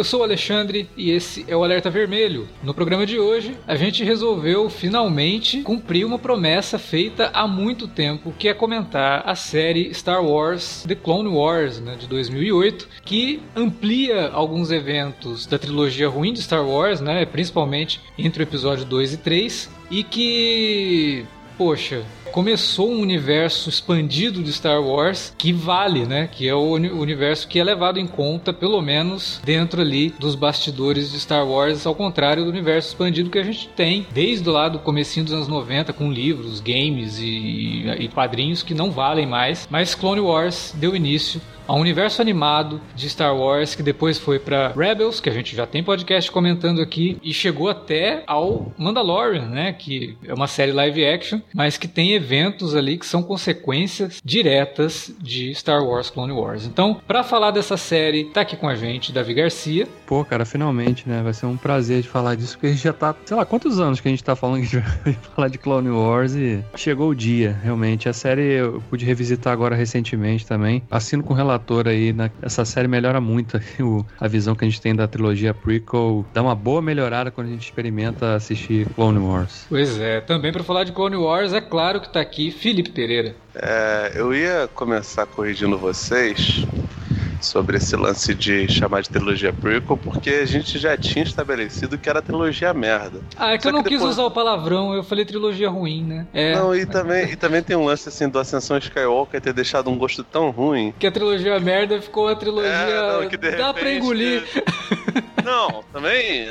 eu sou o Alexandre e esse é o Alerta Vermelho. No programa de hoje, a gente resolveu finalmente cumprir uma promessa feita há muito tempo, que é comentar a série Star Wars The Clone Wars, né, de 2008, que amplia alguns eventos da trilogia ruim de Star Wars, né, principalmente entre o episódio 2 e 3, e que poxa, começou um universo expandido de Star Wars que vale, né? Que é o universo que é levado em conta, pelo menos dentro ali dos bastidores de Star Wars, ao contrário do universo expandido que a gente tem desde o lado do comecinho dos anos 90 com livros, games e, e quadrinhos que não valem mais. Mas Clone Wars deu início ao universo animado de Star Wars, que depois foi para Rebels, que a gente já tem podcast comentando aqui, e chegou até ao Mandalorian, né? Que é uma série live action, mas que tem eventos ali que são consequências diretas de Star Wars Clone Wars. Então, para falar dessa série, tá aqui com a gente Davi Garcia. Pô, cara, finalmente, né? Vai ser um prazer de falar disso, porque a gente já tá, sei lá, quantos anos que a gente tá falando que a gente vai falar de Clone Wars e chegou o dia, realmente. A série eu pude revisitar agora recentemente também. Assino com relatório ator aí. Na, essa série melhora muito o, a visão que a gente tem da trilogia prequel. Dá uma boa melhorada quando a gente experimenta assistir Clone Wars. Pois é, também para falar de Clone Wars, é claro que tá aqui Felipe Pereira. É, eu ia começar corrigindo vocês sobre esse lance de chamar de trilogia prequel, porque a gente já tinha estabelecido que era trilogia merda. Ah, é que Só eu não que depois... quis usar o palavrão, eu falei trilogia ruim, né? É. Não, e também, e também tem um lance assim do Ascensão Skywalker ter deixado um gosto tão ruim. Que a trilogia merda ficou a trilogia. É, não, que de Dá repente... pra engolir. Não, também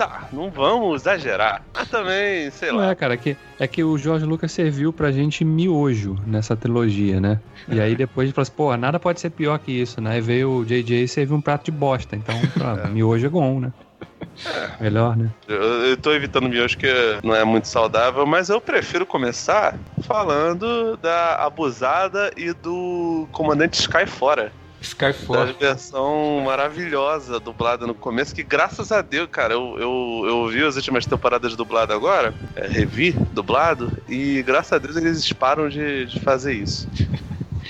tá, não vamos exagerar. Mas também, sei lá. Não é, cara, é que, é que o George Lucas serviu pra gente miojo nessa trilogia, né? E aí depois ele falou assim, pô, nada pode ser pior que isso, né? Aí veio o JJ e serviu um prato de bosta. Então, pra, é. miojo é bom, né? É. Melhor, né? Eu, eu tô evitando miojo que não é muito saudável, mas eu prefiro começar falando da abusada e do comandante Sky fora. Da versão maravilhosa dublada no começo, que graças a Deus, cara, eu, eu, eu vi as últimas temporadas dublado agora, é, revi dublado, e graças a Deus eles param de, de fazer isso.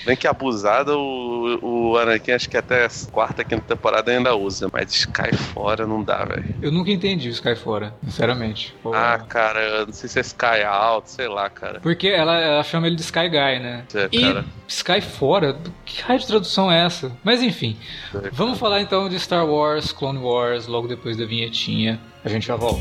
Bem que abusada, o, o Anakin acho que até quarta, quinta temporada ainda usa, mas Sky fora não dá, velho. Eu nunca entendi o Sky fora, sinceramente. Pô, ah, cara, eu não sei se é Sky Out, sei lá, cara. Porque ela, ela chama ele de Sky Guy, né? É, e cara. Sky fora? Que raio de tradução é essa? Mas enfim, é, vamos falar então de Star Wars, Clone Wars, logo depois da vinhetinha. A gente já volta.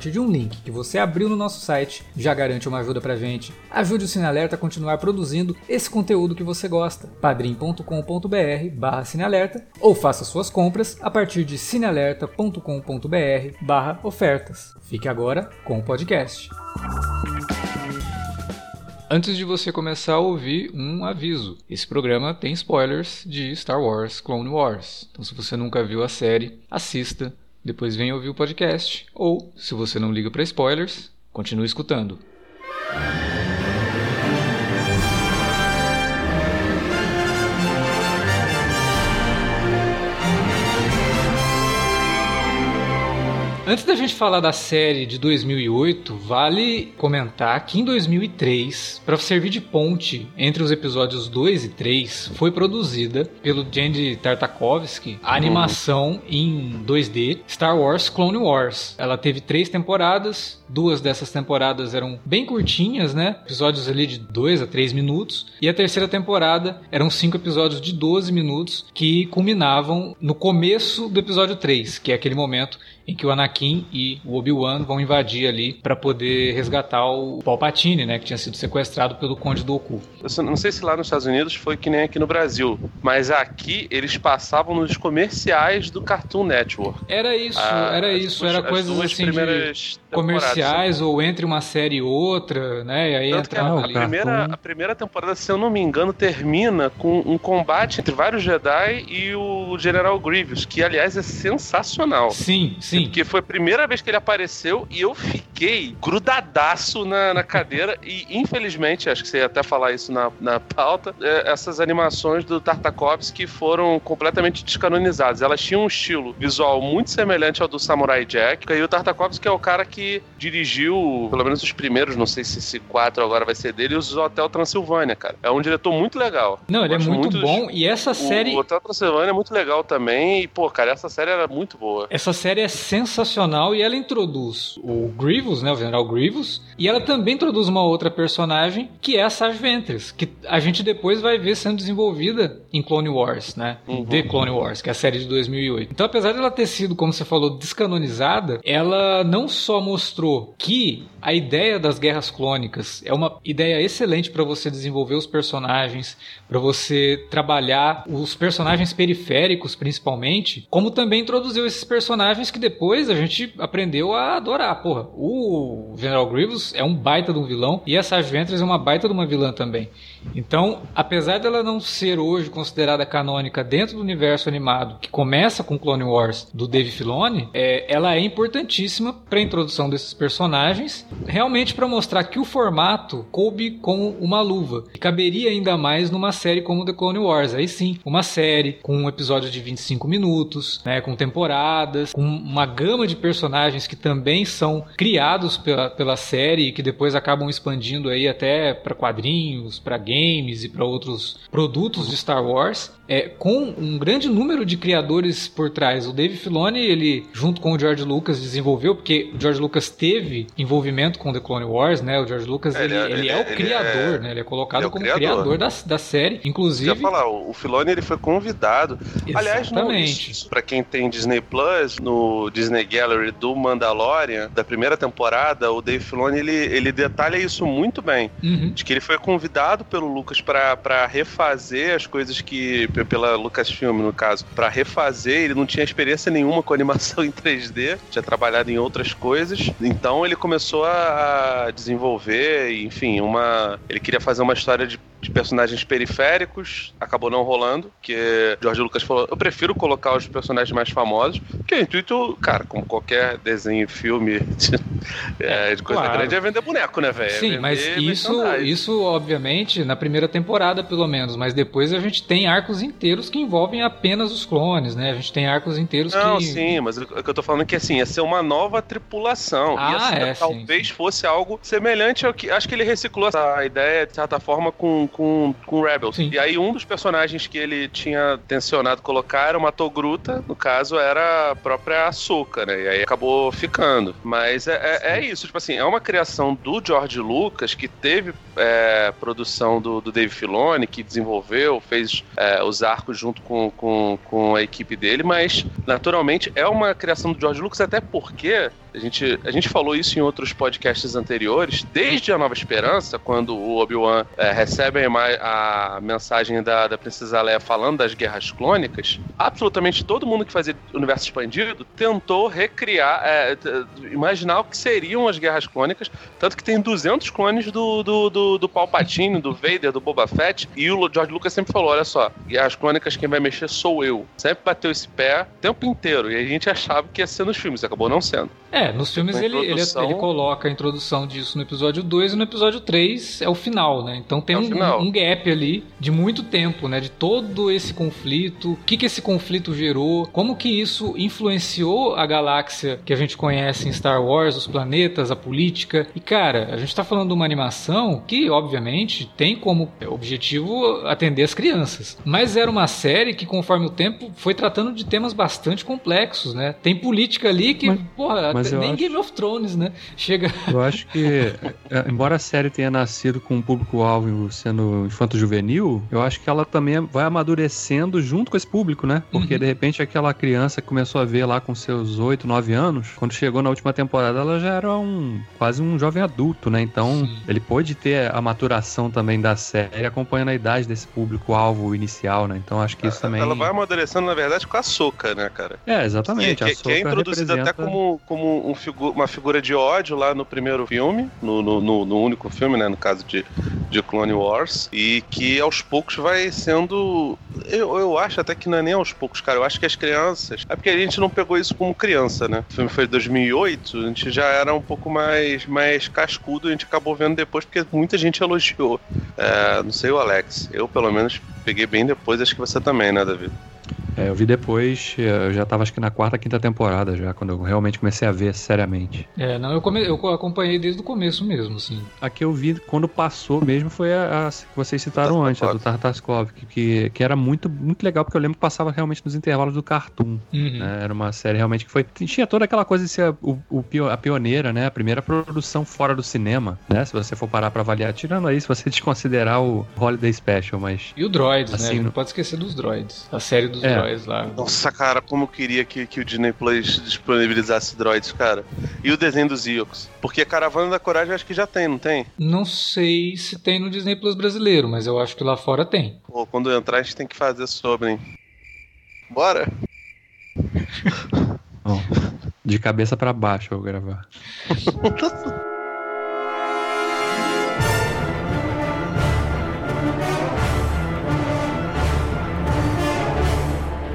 de um link que você abriu no nosso site já garante uma ajuda pra gente. Ajude o Cinealerta a continuar produzindo esse conteúdo que você gosta. padrim.com.br barra Cinealerta ou faça suas compras a partir de cinealerta.com.br barra ofertas. Fique agora com o podcast. Antes de você começar a ouvir, um aviso. Esse programa tem spoilers de Star Wars Clone Wars. Então se você nunca viu a série, assista depois vem ouvir o podcast, ou, se você não liga para spoilers, continue escutando. Antes da gente falar da série de 2008, vale comentar que em 2003, para servir de ponte entre os episódios 2 e 3, foi produzida pelo Jandy Tartakovsky a animação em 2D Star Wars Clone Wars. Ela teve três temporadas, duas dessas temporadas eram bem curtinhas, né? Episódios ali de 2 a 3 minutos, e a terceira temporada eram cinco episódios de 12 minutos que culminavam no começo do episódio 3, que é aquele momento em que o Anakin e o Obi-Wan vão invadir ali para poder resgatar o Palpatine, né, que tinha sido sequestrado pelo Conde Dooku. Eu não sei se lá nos Estados Unidos foi que nem aqui no Brasil, mas aqui eles passavam nos comerciais do Cartoon Network. Era isso, ah, era isso, era coisas assim de comerciais ou entre uma série e outra, né? E aí Tanto entrava a, ali. Primeira, a primeira temporada, se eu não me engano, termina com um combate entre vários Jedi e o General Grievous, que aliás é sensacional. Sim, sim. Porque foi a primeira vez que ele apareceu e eu fiquei grudadaço na, na cadeira e infelizmente, acho que você ia até falar isso na, na pauta, é, essas animações do Tartakovsky foram completamente descanonizadas. Elas tinham um estilo visual muito semelhante ao do Samurai Jack, e o Tartakovsky é o cara que dirigiu, pelo menos os primeiros, não sei se esse 4 agora vai ser dele, os Hotel Transilvânia, cara. É um diretor muito legal. Não, ele é muito, muito bom e essa série... O Hotel Transilvânia é muito legal também e, pô, cara, essa série era muito boa. Essa série é sensacional e ela introduz o Grievous, né, o General Grievous, e ela também introduz uma outra personagem que é a Sage Ventress, que a gente depois vai ver sendo desenvolvida em Clone Wars, né? Uhum. The Clone Wars, que é a série de 2008. Então, apesar dela ter sido, como você falou, descanonizada, ela não só mostrou que a ideia das guerras clônicas é uma ideia excelente para você desenvolver os personagens, para você trabalhar os personagens periféricos, principalmente, como também introduziu esses personagens que depois a gente aprendeu a adorar. Porra, o General Grievous é um baita de um vilão e essa Ventress é uma baita de uma vilã também. Então, apesar dela não ser hoje considerada canônica dentro do universo animado que começa com Clone Wars do Dave Filoni, é, ela é importantíssima para a introdução desses personagens, realmente para mostrar que o formato coube como uma luva. E caberia ainda mais numa série como The Clone Wars. Aí sim, uma série com um episódio de 25 minutos, né, com temporadas, com uma gama de personagens que também são criados pela, pela série e que depois acabam expandindo aí até para quadrinhos, para games e para outros produtos de Star Wars é, com um grande número de criadores por trás. O Dave Filoni, ele, junto com o George Lucas, desenvolveu, porque o George Lucas teve envolvimento com The Clone Wars, né? O George Lucas, ele, ele, ele é, o criador, é... né? Ele é colocado é como criador, criador da, da série, inclusive... Eu falar, o Filoni, ele foi convidado. Exatamente. Aliás, para quem tem Disney Plus, no Disney Gallery do Mandalorian, da primeira temporada, o Dave Filoni, ele, ele detalha isso muito bem. Uhum. De que ele foi convidado pelo Lucas para refazer as coisas que pela Lucasfilm, no caso, para refazer. Ele não tinha experiência nenhuma com animação em 3D, tinha trabalhado em outras coisas. Então ele começou a desenvolver, enfim, uma. Ele queria fazer uma história de de personagens periféricos, acabou não rolando, que George Lucas falou, eu prefiro colocar os personagens mais famosos, que o intuito, cara, como qualquer desenho, filme de, é, de coisa claro. grande, é vender boneco, né, velho? Sim, é mas isso, isso, obviamente, na primeira temporada, pelo menos, mas depois a gente tem arcos inteiros que envolvem apenas os clones, né? A gente tem arcos inteiros não, que... Não, sim, mas o que eu tô falando é que, assim, ia ser uma nova tripulação. Ah, assim, é, talvez sim, fosse algo semelhante ao que... Acho que ele reciclou essa ideia, de certa forma, com com, com Rebels. Sim. E aí um dos personagens que ele tinha tensionado colocar era uma Togruta, no caso era a própria Ahsoka, né? E aí acabou ficando. Mas é, é, é isso, tipo assim, é uma criação do George Lucas que teve é, produção do, do Dave Filoni, que desenvolveu, fez é, os arcos junto com, com, com a equipe dele, mas naturalmente é uma criação do George Lucas, até porque a gente, a gente falou isso em outros podcasts anteriores, desde A Nova Esperança, quando o Obi-Wan é, recebe a, a mensagem da, da Princesa Leia falando das guerras clônicas, absolutamente todo mundo que fazia universo expandido tentou recriar, é, imaginar o que seriam as guerras clônicas, tanto que tem 200 clones do, do, do, do Palpatine, do Vader, do Boba Fett, e o George Lucas sempre falou, olha só, guerras clônicas quem vai mexer sou eu. Sempre bateu esse pé o tempo inteiro, e a gente achava que ia ser nos filmes, acabou não sendo. É, nos filmes ele, ele, ele, coloca a introdução disso no episódio 2 e no episódio 3 é o final, né? Então tem é um, um, gap ali de muito tempo, né? De todo esse conflito, o que, que esse conflito gerou, como que isso influenciou a galáxia que a gente conhece em Star Wars, os planetas, a política. E cara, a gente tá falando de uma animação que, obviamente, tem como objetivo atender as crianças. Mas era uma série que, conforme o tempo, foi tratando de temas bastante complexos, né? Tem política ali que, mas, porra, mas nem acho... Game of Thrones, né? Chega. Eu acho que, é, embora a série tenha nascido com um público-alvo sendo infanto-juvenil, eu acho que ela também vai amadurecendo junto com esse público, né? Porque Uhum. de repente aquela criança que começou a ver lá com seus 8, 9 anos, quando chegou na última temporada, ela já era um quase um jovem adulto, né? Então Sim. ele pôde ter a maturação também da série, acompanhando a idade desse público-alvo inicial, né? Então acho que isso também. Ela vai amadurecendo, na verdade, com a Soca, né, cara? É, Que, exatamente. que- a que é Ahsoka introduzida até representa- como, como um figu- uma figura de ódio lá no primeiro filme, no, no, no- no único filme, né? No caso de, de Clone Wars. E que aos poucos vai sendo. Eu, eu acho até que não é nem aos poucos, cara. Eu acho que as crianças. É porque a gente não pegou isso como criança, né? O filme foi de 2008, a gente já era um pouco mais, mais cascudo, a gente acabou vendo depois porque muita gente elogiou. É, não sei o Alex. Eu, pelo menos, peguei bem depois, acho que você também, né, Davi? É, eu vi depois, eu já tava acho que na quarta, quinta temporada já, quando eu realmente comecei a ver seriamente. É, não, eu, come... eu acompanhei desde o começo mesmo, assim. A que eu vi quando passou mesmo foi a, a que vocês citaram antes, a do Tartaskov, que, que, que era muito, muito legal, porque eu lembro que passava realmente nos intervalos do Cartoon. Uhum. né? Era uma série realmente que foi. Tinha toda aquela coisa de ser o, o pio- a pioneira, né? A primeira produção fora do cinema, né? Se você for parar pra avaliar, tirando aí, se você desconsiderar o Holiday Special, mas. E o Droids, Assim, né? Não no- pode esquecer dos Droids. A série dos É. Droids lá. Nossa, cara, como eu queria que, que o Disney Plus disponibilizasse droids, cara. E o desenho dos Ewoks. Porque a Caravana da Coragem eu acho que já tem, não tem? Não sei se tem no Disney Plus brasileiro, mas eu acho que lá fora tem. Pô, quando entrar a gente tem que fazer sobre, hein? Bora? Bom, de cabeça pra baixo eu vou gravar.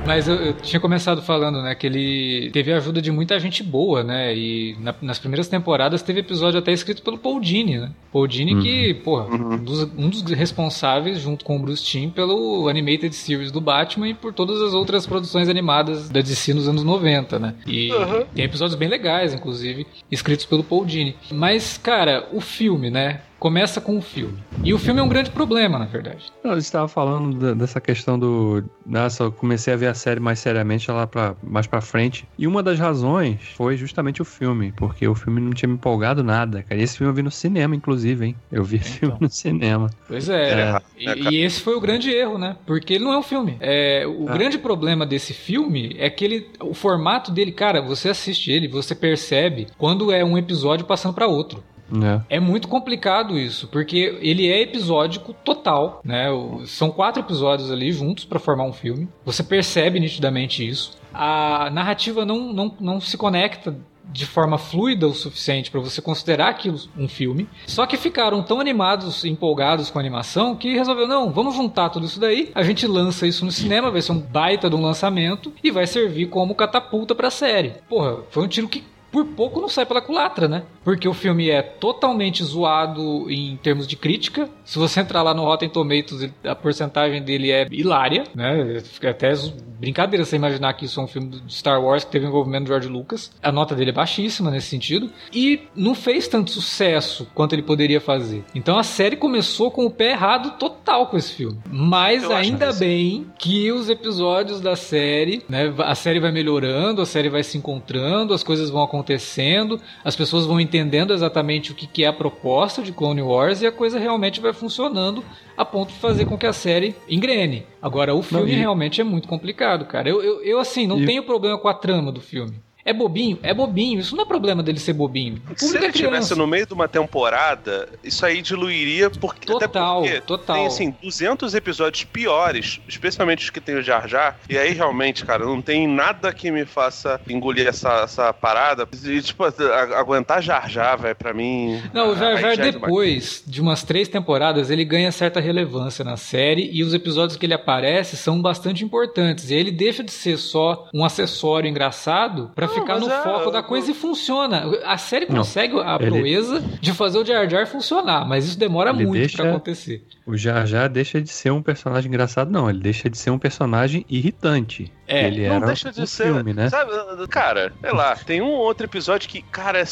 Mas eu, eu tinha começado falando, né, que ele teve a ajuda de muita gente boa, né? E na- nas primeiras temporadas teve episódio até escrito pelo Paul Dini, né? Paul Dini que, porra, Uhum. um, dos, um dos responsáveis, junto com o Bruce Timm, pelo Animated Series do Batman e por todas as outras produções animadas da DC nos anos 90, né? E Uhum. tem episódios bem legais, inclusive, escritos pelo Paul Dini. Mas, cara, o filme, né? Começa com o filme. E o filme é um grande problema, na verdade. Eu estava falando da- dessa questão do. Nossa, eu comecei a ver a série mais seriamente lá pra, mais pra frente. E uma das razões foi justamente o filme, porque o filme não tinha me empolgado nada, cara. E esse filme eu vi no cinema, inclusive, hein? Eu vi esse filme no cinema. Pois é, É, e, é, cara. e esse foi o grande erro, né? Porque ele não é um filme. É, o Ah. grande problema desse filme é que ele, o formato dele, cara, você assiste ele, você percebe quando é um episódio passando pra outro. Né? É muito complicado isso, porque ele é episódico total, né? São quatro episódios ali juntos pra formar um filme. Você percebe nitidamente isso. A narrativa não, não, não se conecta de forma fluida o suficiente pra você considerar aquilo um filme. Só que ficaram tão animados, empolgados com a animação, que resolveu, não, vamos juntar tudo isso daí, a gente lança isso no cinema, vai ser um baita de um lançamento e vai servir como catapulta pra série. Porra, foi um tiro que por pouco não sai pela culatra, né? Porque o filme é totalmente zoado em termos de crítica. Se você entrar lá no Rotten Tomatoes, a porcentagem dele é hilária, né? Fica até zo- brincadeira você imaginar que isso é um filme do Star Wars que teve envolvimento do George Lucas. A nota dele é baixíssima nesse sentido. E não fez tanto sucesso quanto ele poderia fazer. Então a série começou com o pé errado total com esse filme. Mas Eu acho ainda bem que os episódios da série, né? A série vai melhorando, a série vai se encontrando, as coisas vão acontecendo, as pessoas vão entendendo exatamente o que, é a proposta de Clone Wars e a coisa realmente vai funcionando a ponto de fazer com que a série engrene. Agora, o filme e- realmente é muito complicado, cara. Eu, eu, eu, assim, não E- tenho problema com a trama do filme. É bobinho? É bobinho. Isso não é problema dele ser bobinho. O Se ele é estivesse no meio de uma temporada, isso aí diluiria porque até Total, porque total. tem assim 200 episódios piores, especialmente os que tem o Jar Jar, e aí realmente, cara, não tem nada que me faça engolir essa, essa parada. E, tipo, a- aguentar Jar Jar, velho, pra mim. Não, o Jar Jar é depois de umas três temporadas, ele ganha certa relevância na série e os episódios que ele aparece são bastante importantes. E ele deixa de ser só um acessório engraçado pra Não, ficar no é- foco da coisa e funciona. A série Não, consegue a ele- proeza de fazer o Jar Jar funcionar, mas isso demora Ele muito deixa- pra acontecer. O Jar Jar deixa de ser um personagem engraçado, não. Ele deixa de ser um personagem irritante. É, ele Não era deixa de no ser. filme, né? Sabe, cara, sei lá, tem um outro episódio que, cara, é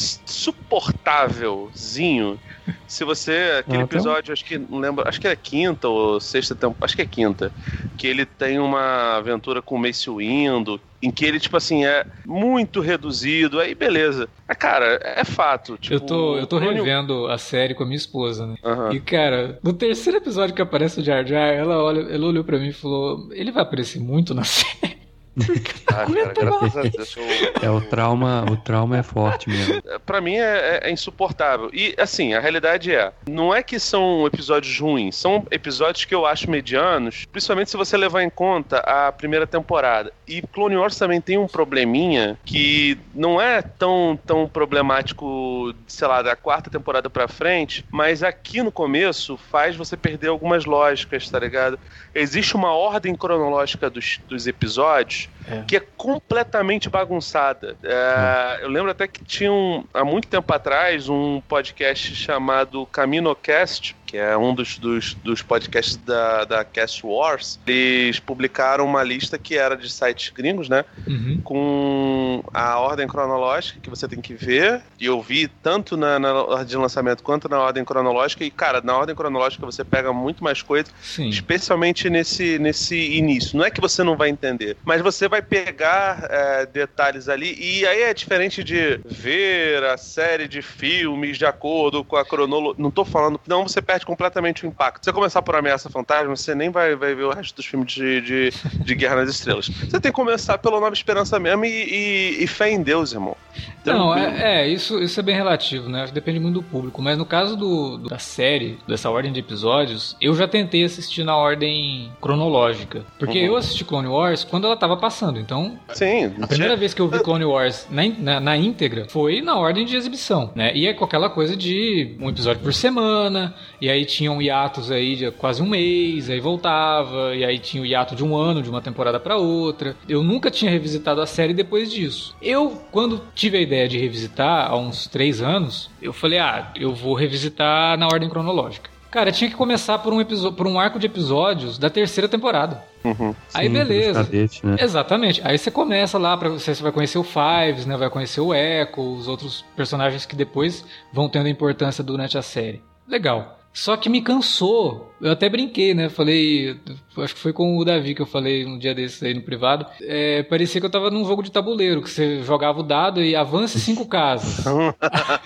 suportávelzinho. Se você. Aquele Ah, tem um- episódio, acho que não lembro, acho que é quinta ou sexta temporada. Acho que é quinta. Que ele tem uma aventura com o Mace Windu, em que ele, tipo assim, é muito reduzido. Aí beleza. Mas, cara, é fato. Tipo, eu tô, eu tô revendo a série com a minha esposa, né? Aham. E, cara, no terceiro episódio que aparece o Jar Jar, ela, olha, ela olhou pra mim e falou: ele vai aparecer muito na série. Ah, cara, graças a Deus. eu- É o trauma, o trauma é forte mesmo. Pra mim é, é- é insuportável. E assim, a realidade é, não é que são episódios ruins, são episódios que eu acho medianos, principalmente se você levar em conta a primeira temporada. E Clone Wars também tem um probleminha que não é tão, tão problemático, sei lá, da quarta temporada pra frente, mas aqui no começo faz você perder algumas lógicas, tá ligado? Existe uma ordem cronológica dos, dos episódios É. que é completamente bagunçada. É, eu lembro até que tinha um, há muito tempo atrás um podcast chamado CaminoCast, que é um dos, dos, dos podcasts da, da Cast Wars. Eles publicaram uma lista que era de sites gringos, né? Uhum. com a ordem cronológica que você tem que ver. E eu vi tanto na, na ordem de lançamento quanto na ordem cronológica. E, cara, na ordem cronológica você pega muito mais coisa, Sim. especialmente nesse, nesse início. Não é que você não vai entender, mas você vai pegar é, detalhes ali. E aí é diferente de ver a série de filmes de acordo com a cronologia. Não tô falando. Não, você perde completamente o impacto. Se você começar por Ameaça Fantasma, você nem vai, vai ver o resto dos filmes de, de, de Guerra nas Estrelas. Você tem que começar pela Nova Esperança mesmo e, e- e fé em Deus, irmão. Não, é, é, isso, isso é bem relativo, né? Depende muito do público. Mas no caso do, do- da série, dessa ordem de episódios, eu já tentei assistir na ordem cronológica. Porque Uhum. eu assisti Clone Wars quando ela tava passando. Então, Sim, a primeira vez que eu vi Clone Wars na, na, na íntegra foi na ordem de exibição, né? E é com aquela coisa de um episódio por semana, e aí tinham hiatos aí de quase um mês, aí voltava, e aí tinha o hiato de um ano, de uma temporada pra outra. Eu nunca tinha revisitado a série depois disso. Eu, quando tive a ideia de revisitar, há uns três anos, eu falei, ah, eu vou revisitar na ordem cronológica. Cara, tinha que começar por um, episódio, por um arco de episódios da terceira temporada. Uhum. Aí Sim, beleza. dos cadetes, né? Exatamente. Aí você começa lá, pra, você você vai conhecer o Fives, né? Vai conhecer o Echo, os outros personagens que depois vão tendo importância durante a série. Legal. Só que me cansou. Eu até brinquei, né? Falei. Acho que foi com o Davi que eu falei um dia desses aí no privado. É, parecia que eu tava num jogo de tabuleiro, que você jogava o dado e avance cinco casas.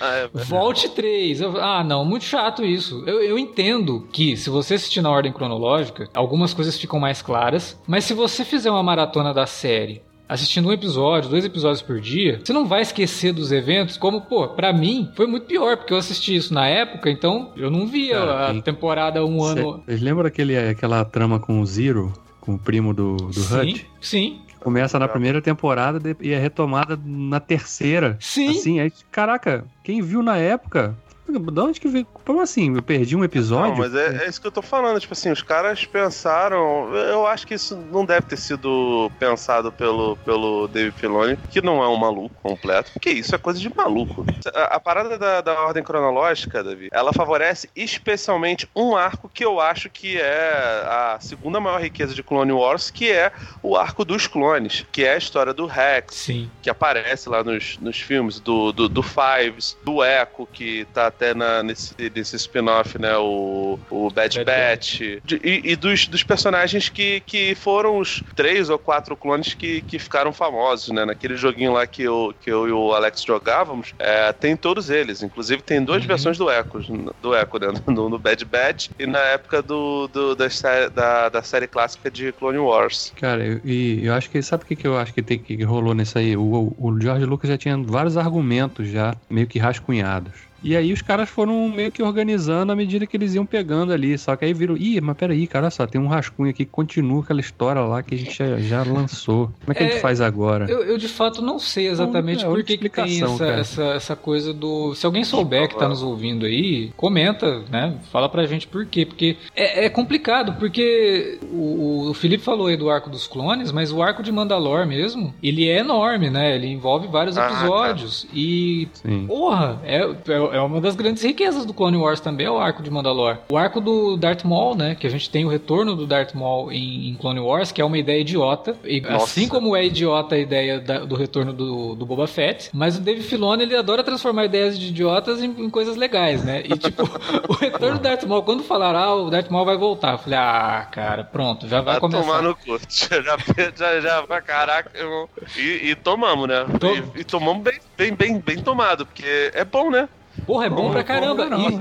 É, Volte três. Ah, não, muito chato isso. Eu, eu entendo que se você assistir na ordem cronológica, algumas coisas ficam mais claras, mas se você fizer uma maratona da série. Assistindo um episódio, dois episódios por dia, você não vai esquecer dos eventos, como, pô, pra mim foi muito pior, porque eu assisti isso na época, então eu não via Cara, a tem- temporada um Cê- ano. Vocês lembram aquele, aquela trama com o Zero, com o primo do, do sim, Hut? sim, Começa na primeira temporada e é retomada na terceira. sim. Assim, aí, caraca, quem viu na época. De onde que veio? Como assim? Eu perdi um episódio? Não, mas é, é isso que eu tô falando. Tipo assim, os caras pensaram. Eu acho que isso não deve ter sido pensado pelo, pelo Dave Filoni, que não é um maluco completo. Porque isso é coisa de maluco. A, a parada da, da ordem cronológica, Davi, ela favorece especialmente um arco que eu acho que é a segunda maior riqueza de Clone Wars, que é o arco dos clones, que é a história do Rex, Sim. que aparece lá nos, nos filmes do, do, do Fives, do Echo, que tá até na, nesse, nesse spin-off, né? O, o Bad Bad Batch. De- e e dos, dos personagens que, que foram os três ou quatro clones que, que ficaram famosos, né? Naquele joguinho lá que eu, que eu e o Alex jogávamos, é, tem todos eles. Inclusive tem duas Uhum. versões do Echo, do Echo, né? No, no Bad Batch e na época do, do, da, da, da série clássica de Clone Wars. Cara, eu- e eu acho que. Sabe o que, que eu acho que, tem, que rolou nisso aí? O, o George Lucas já tinha vários argumentos já meio que rascunhados. E aí os caras foram meio que organizando à medida que eles iam pegando ali. Só que aí viram, ih, mas peraí, cara, olha só, tem um rascunho aqui que continua aquela história lá que a gente já, já lançou. Como é que a É, gente faz agora? Eu, eu, de fato não sei exatamente é por que, que tem essa, essa, essa coisa do. Se alguém souber que tá nos ouvindo aí, comenta, né? Fala pra gente por quê. Porque é, é complicado, porque o, o Felipe falou aí do arco dos clones, mas o arco de Mandalor mesmo, ele é enorme, né? Ele envolve vários Ah, episódios. E Sim. Porra, é, é é uma das grandes riquezas do Clone Wars também, é o arco de Mandalore. O arco do Darth Maul, né? Que a gente tem o retorno do Darth Maul em, em Clone Wars, que é uma ideia idiota. E, assim como é idiota a ideia da, do retorno do, do Boba Fett, mas o Dave Filoni, ele adora transformar ideias de idiotas em, em coisas legais, né? E tipo, o retorno do Darth Maul, quando falaram, ah, o Darth Maul vai voltar, eu falei, ah, cara, pronto, já vai, vai começar. tomar no cu. Já, já, já, já caraca, irmão. E, e tomamos, né? Tom... E, e, tomamos bem, bem, bem, bem tomado, porque é bom, né? Porra, é bom, pra caramba. Não, e...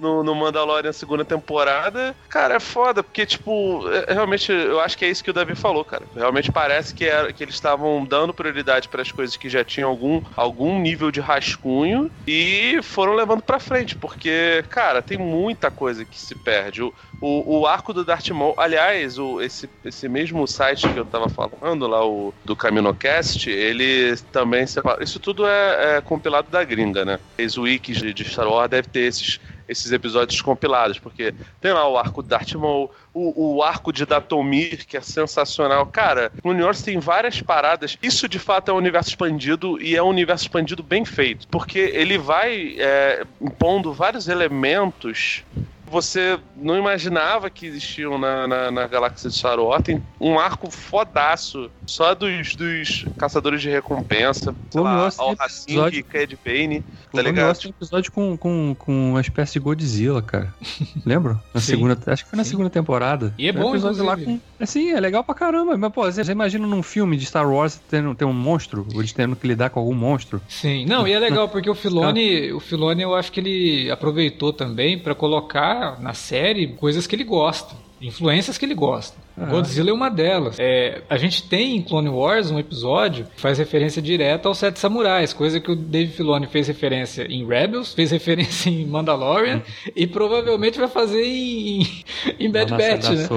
no, no Mandalorian segunda temporada, cara, é foda, porque, tipo, é, realmente, eu acho que é isso que o Davi falou, cara. Realmente parece que, era, que eles estavam dando prioridade para as coisas que já tinham algum, algum nível de rascunho e foram levando pra frente, porque, cara, tem muita coisa que se perde. O, o, o arco do Darth Maul, aliás, o, esse, esse mesmo site que eu tava falando lá, o do CaminoCast, ele também separa. Isso tudo é, é compilado da gringa, né? Os wikis de, de Star Wars deve ter esses, esses episódios compilados, porque tem lá o arco do Darth Maul, o, o arco de Datomir, que é sensacional. Cara, no universo tem várias paradas. Isso de fato é um universo expandido e é um universo expandido bem feito, porque ele vai é, impondo vários elementos você não imaginava que existiam na, na, na galáxia de Star Wars. Tem um arco fodaço só dos, dos caçadores de recompensa. Sei lá, Al Racing, Cad Bane, tá ligado? Tem um episódio com, com, com uma espécie de Godzilla, cara. Lembra? Na Sim. segunda, acho que foi na Sim. segunda temporada. E é bom, um episódio lá com, Assim, é legal pra caramba. Mas, pô, você imagina num filme de Star Wars tendo, ter um monstro, ou eles tendo que lidar com algum monstro. Sim, não, e é legal porque o Filone, o Filone eu acho que ele aproveitou também para colocar na série coisas que ele gosta influências que ele gosta. Uhum. Godzilla é uma delas. É, a gente tem em Clone Wars um episódio que faz referência direta aos Sete Samurais, coisa que o Dave Filoni fez referência em Rebels, fez referência em Mandalorian e provavelmente vai fazer em, em Bad Batch, né?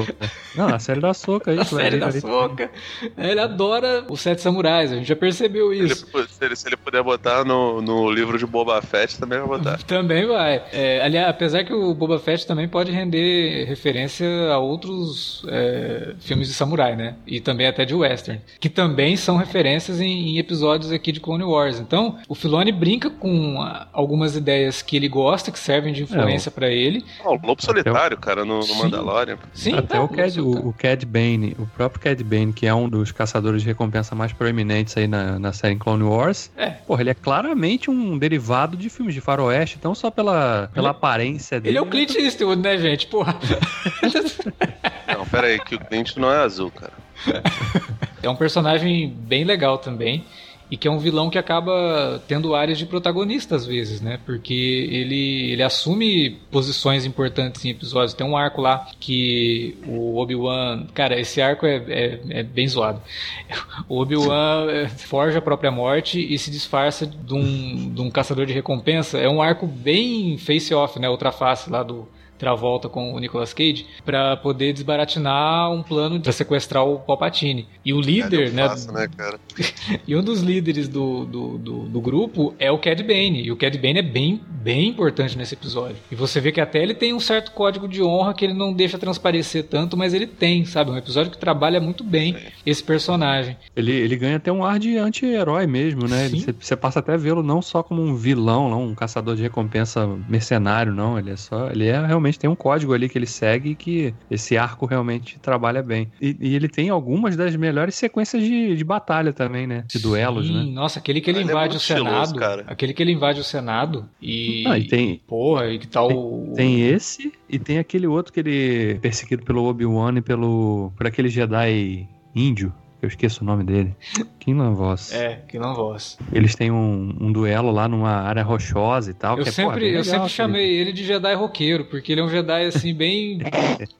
Não, na série da Soca. Na série da Soca. Ele adora os Sete Samurais, a gente já percebeu isso. Ele, se, ele, se, ele, puder botar no, no livro de Boba Fett, também vai botar. também vai. É, aliás, apesar que o Boba Fett também pode render referência a outros é, filmes de samurai, né? E também até de western, que também são referências em, em episódios aqui de Clone Wars. Então, o Filoni brinca com a, algumas ideias que ele gosta, que servem de influência é, para ele. Oh, o Lobo Solitário, o... cara, no, no Mandalorian. Sim, até tá, o, Cad, o, o Cad Bane, o próprio Cad Bane, que é um dos caçadores de recompensa mais proeminentes aí na, na série Clone Wars. É. Porra, ele é claramente um derivado de filmes de faroeste, não só pela, pela ele, aparência dele. Ele é o Clint Eastwood, né, gente? Porra. Não, pera aí, que o Clint não é azul, cara. É um personagem bem legal também e que é um vilão que acaba tendo áreas de protagonista às vezes, né? Porque ele, ele assume posições importantes em episódios. Tem um arco lá que o Obi-Wan. Cara, esse arco é, é, é bem zoado. O Obi-Wan forja a própria morte e se disfarça de um, de um caçador de recompensa. É um arco bem face-off, né? Outra face lá do Travolta com o Nicolas Cage para poder desbaratinar um plano de sequestrar o Palpatine. E o líder, é né? Fácil, né e um dos líderes do, do, do, do, grupo é o Cad Bane. E o Cad Bane é bem, bem importante nesse episódio. E você vê que até ele tem um certo código de honra que ele não deixa transparecer tanto, mas ele tem, sabe? Um episódio que trabalha muito bem Sim. esse personagem. Ele, ele ganha até um ar de anti-herói mesmo, né? Você, você passa até a vê-lo não só como um vilão, não um caçador de recompensa mercenário, não. Ele é só. Ele é realmente realmente tem um código ali que ele segue que esse arco realmente trabalha bem. E, e ele tem algumas das melhores sequências de, de batalha também, né? De duelos, Sim, né? Nossa, aquele que ele Mas é invade é o Senado. Estiloso, aquele que ele invade o Senado e. Ah, e tem. Porra, e que tal tá o. Tem esse e tem aquele outro que ele. perseguido pelo Obi-Wan e pelo. por aquele Jedi índio. Eu esqueço o nome dele. Kinlan Voss. É, Kinlan Voss. Eles têm um, um, duelo lá numa área rochosa e tal. Eu é, sempre, é, eu sempre chamei ele de Jedi roqueiro, porque ele é um Jedi assim, bem.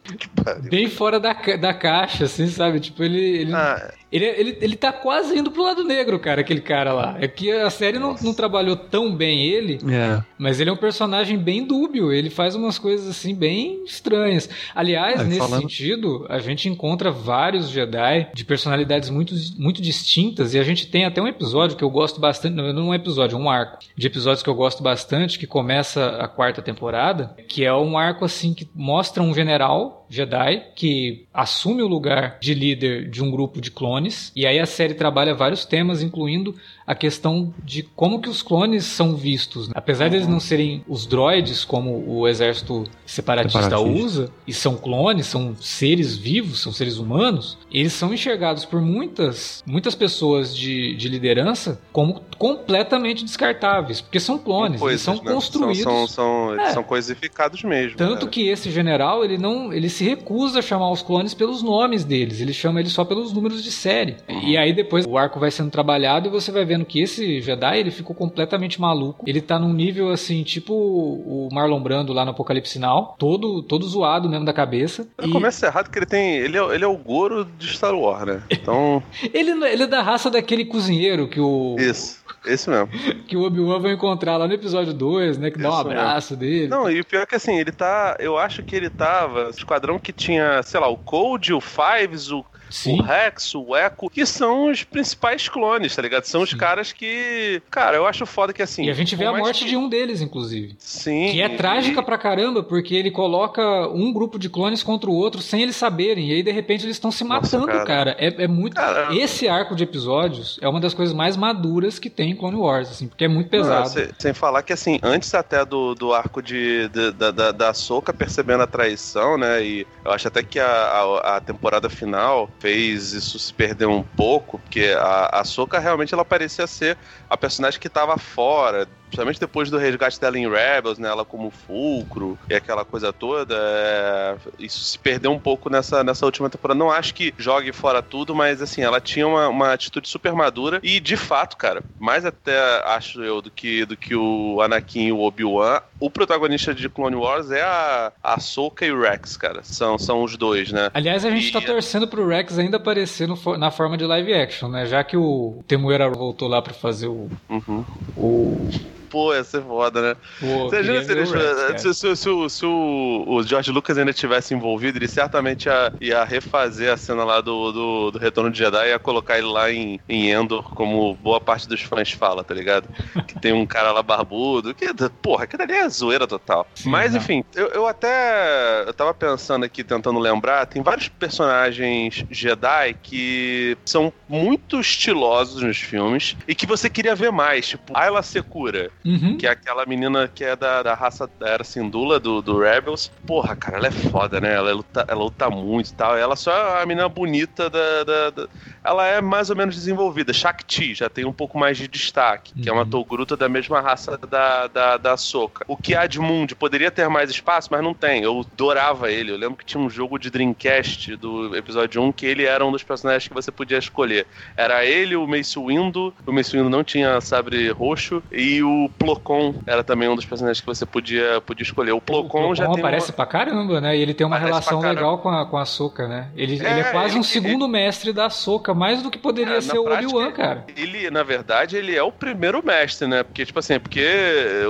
bem fora da, da caixa, assim, sabe? Tipo, ele. ele... Ah, ele, ele, ele tá quase indo pro lado negro, cara, aquele cara lá. É que a série não, não trabalhou tão bem ele, é. mas ele é um personagem bem dúbio. Ele faz umas coisas assim bem estranhas. Aliás, é, nesse falando... sentido, a gente encontra vários Jedi de personalidades muito, muito distintas. E a gente tem até um episódio que eu gosto bastante. Não, não é um episódio, é um arco. De episódios que eu gosto bastante, que começa a quarta temporada, que é um arco assim que mostra um general Jedi que assume o lugar de líder de um grupo de clones. E aí a série trabalha vários temas, incluindo a questão de como que os clones são vistos. Né? Apesar de eles não serem os droids como o exército separatista, separatista, usa, e são clones, são seres vivos, são seres humanos, eles são enxergados por muitas, muitas pessoas de, de liderança como completamente descartáveis, porque são clones, coisas, eles são né? construídos. São, são, são, é. são coisificados mesmo. Tanto né? que esse general, ele não ele se recusa a chamar os clones pelos nomes deles, ele chama eles só pelos números de série. Uhum. E aí depois o arco vai sendo trabalhado e você vai vendo que esse Jedi, ele ficou completamente maluco. Ele tá num nível assim, tipo o Marlon Brando lá no Apocalipse Now, todo, todo zoado mesmo da cabeça. E... Começa errado que ele tem. Ele é, ele é o Goro de Star Wars, né? Então. ele, ele é da raça daquele cozinheiro que o. Isso. Esse mesmo. que o Obi-Wan vai encontrar lá no episódio 2, né? Que dá um abraço mesmo. dele. Não, e o pior é que assim, ele tá. Eu acho que ele tava. Esquadrão que tinha, sei lá, o Code, o Fives, o Sim. o Rex, o Echo, que são os principais clones, tá ligado? São os Sim. caras que. Cara, eu acho foda que assim. E a gente vê a morte que... de um deles, inclusive. Sim. Que é e... trágica pra caramba, porque ele coloca um grupo de clones contra o outro sem eles saberem. E aí, de repente, eles estão se matando, Nossa, cara. cara. É, é muito. Cara... Esse arco de episódios é uma das coisas mais maduras que tem em Clone Wars, assim, porque é muito pesado. Não, sem falar que, assim, antes até do, do arco de, de da, da, da Soca percebendo a traição, né? E eu acho até que a, a, a temporada final fez isso se perder um pouco, porque a, a Soca realmente ela parecia ser a personagem que estava fora, principalmente depois do resgate dela em Rebels, né, ela como fulcro e aquela coisa toda, é... isso se perdeu um pouco nessa, nessa última temporada. Não acho que jogue fora tudo, mas assim, ela tinha uma, uma atitude super madura e de fato, cara, mais até acho eu do que, do que o Anakin e o Obi-Wan, o protagonista de Clone Wars é a, a Ahsoka e o Rex, cara. São, são os dois, né? Aliás, a gente e... tá torcendo pro Rex ainda aparecer no, na forma de live action, né? Já que o Temuera voltou lá para fazer o Uhum. O Pô, ia ser foda, né? Pô, Você imagina se, eles, Rex, se, se, se, se, o, o George Lucas ainda tivesse envolvido, ele certamente ia, ia refazer a cena lá do, do, do, Retorno de Jedi e ia colocar ele lá em, em Endor, como boa parte dos fãs fala, tá ligado? que tem um cara lá barbudo, que, porra, aquilo ali é zoeira total. Sim, Mas, enfim, eu, eu até eu tava pensando aqui, tentando lembrar, tem vários personagens Jedi que são muito estilosos nos filmes e que você queria ver mais, tipo Ayla Secura uhum. que é aquela menina que é da, da raça da Era Sindula, do, do Rebels. Porra, cara, ela é foda, né? Ela luta, ela luta muito e tal. Ela só é a menina bonita da, da, da, Ela é mais ou menos desenvolvida. Shakti já tem um pouco mais de destaque, uhum. que é uma uhum. Togruta da mesma raça da, da, da Soka. O que Admund poderia ter mais espaço, mas não tem. Eu adorava ele. Eu lembro que tinha um jogo de Dreamcast do episódio 1 que ele era um dos personagens que você podia escolher. Era ele, o Mace Windu. O Mace Windu não tinha sabre roxo. E o Plocon era também um dos personagens que você podia, podia escolher. O Plocon, o Plocon já aparece uma... pra caramba, né? E ele tem uma relação legal com a, com a Soca, né? Ele é, ele é quase ele, um segundo ele... mestre da Soca, mais do que poderia é, ser o Obi-Wan, cara. Ele, na verdade, ele é o primeiro mestre, né? Porque, tipo assim, porque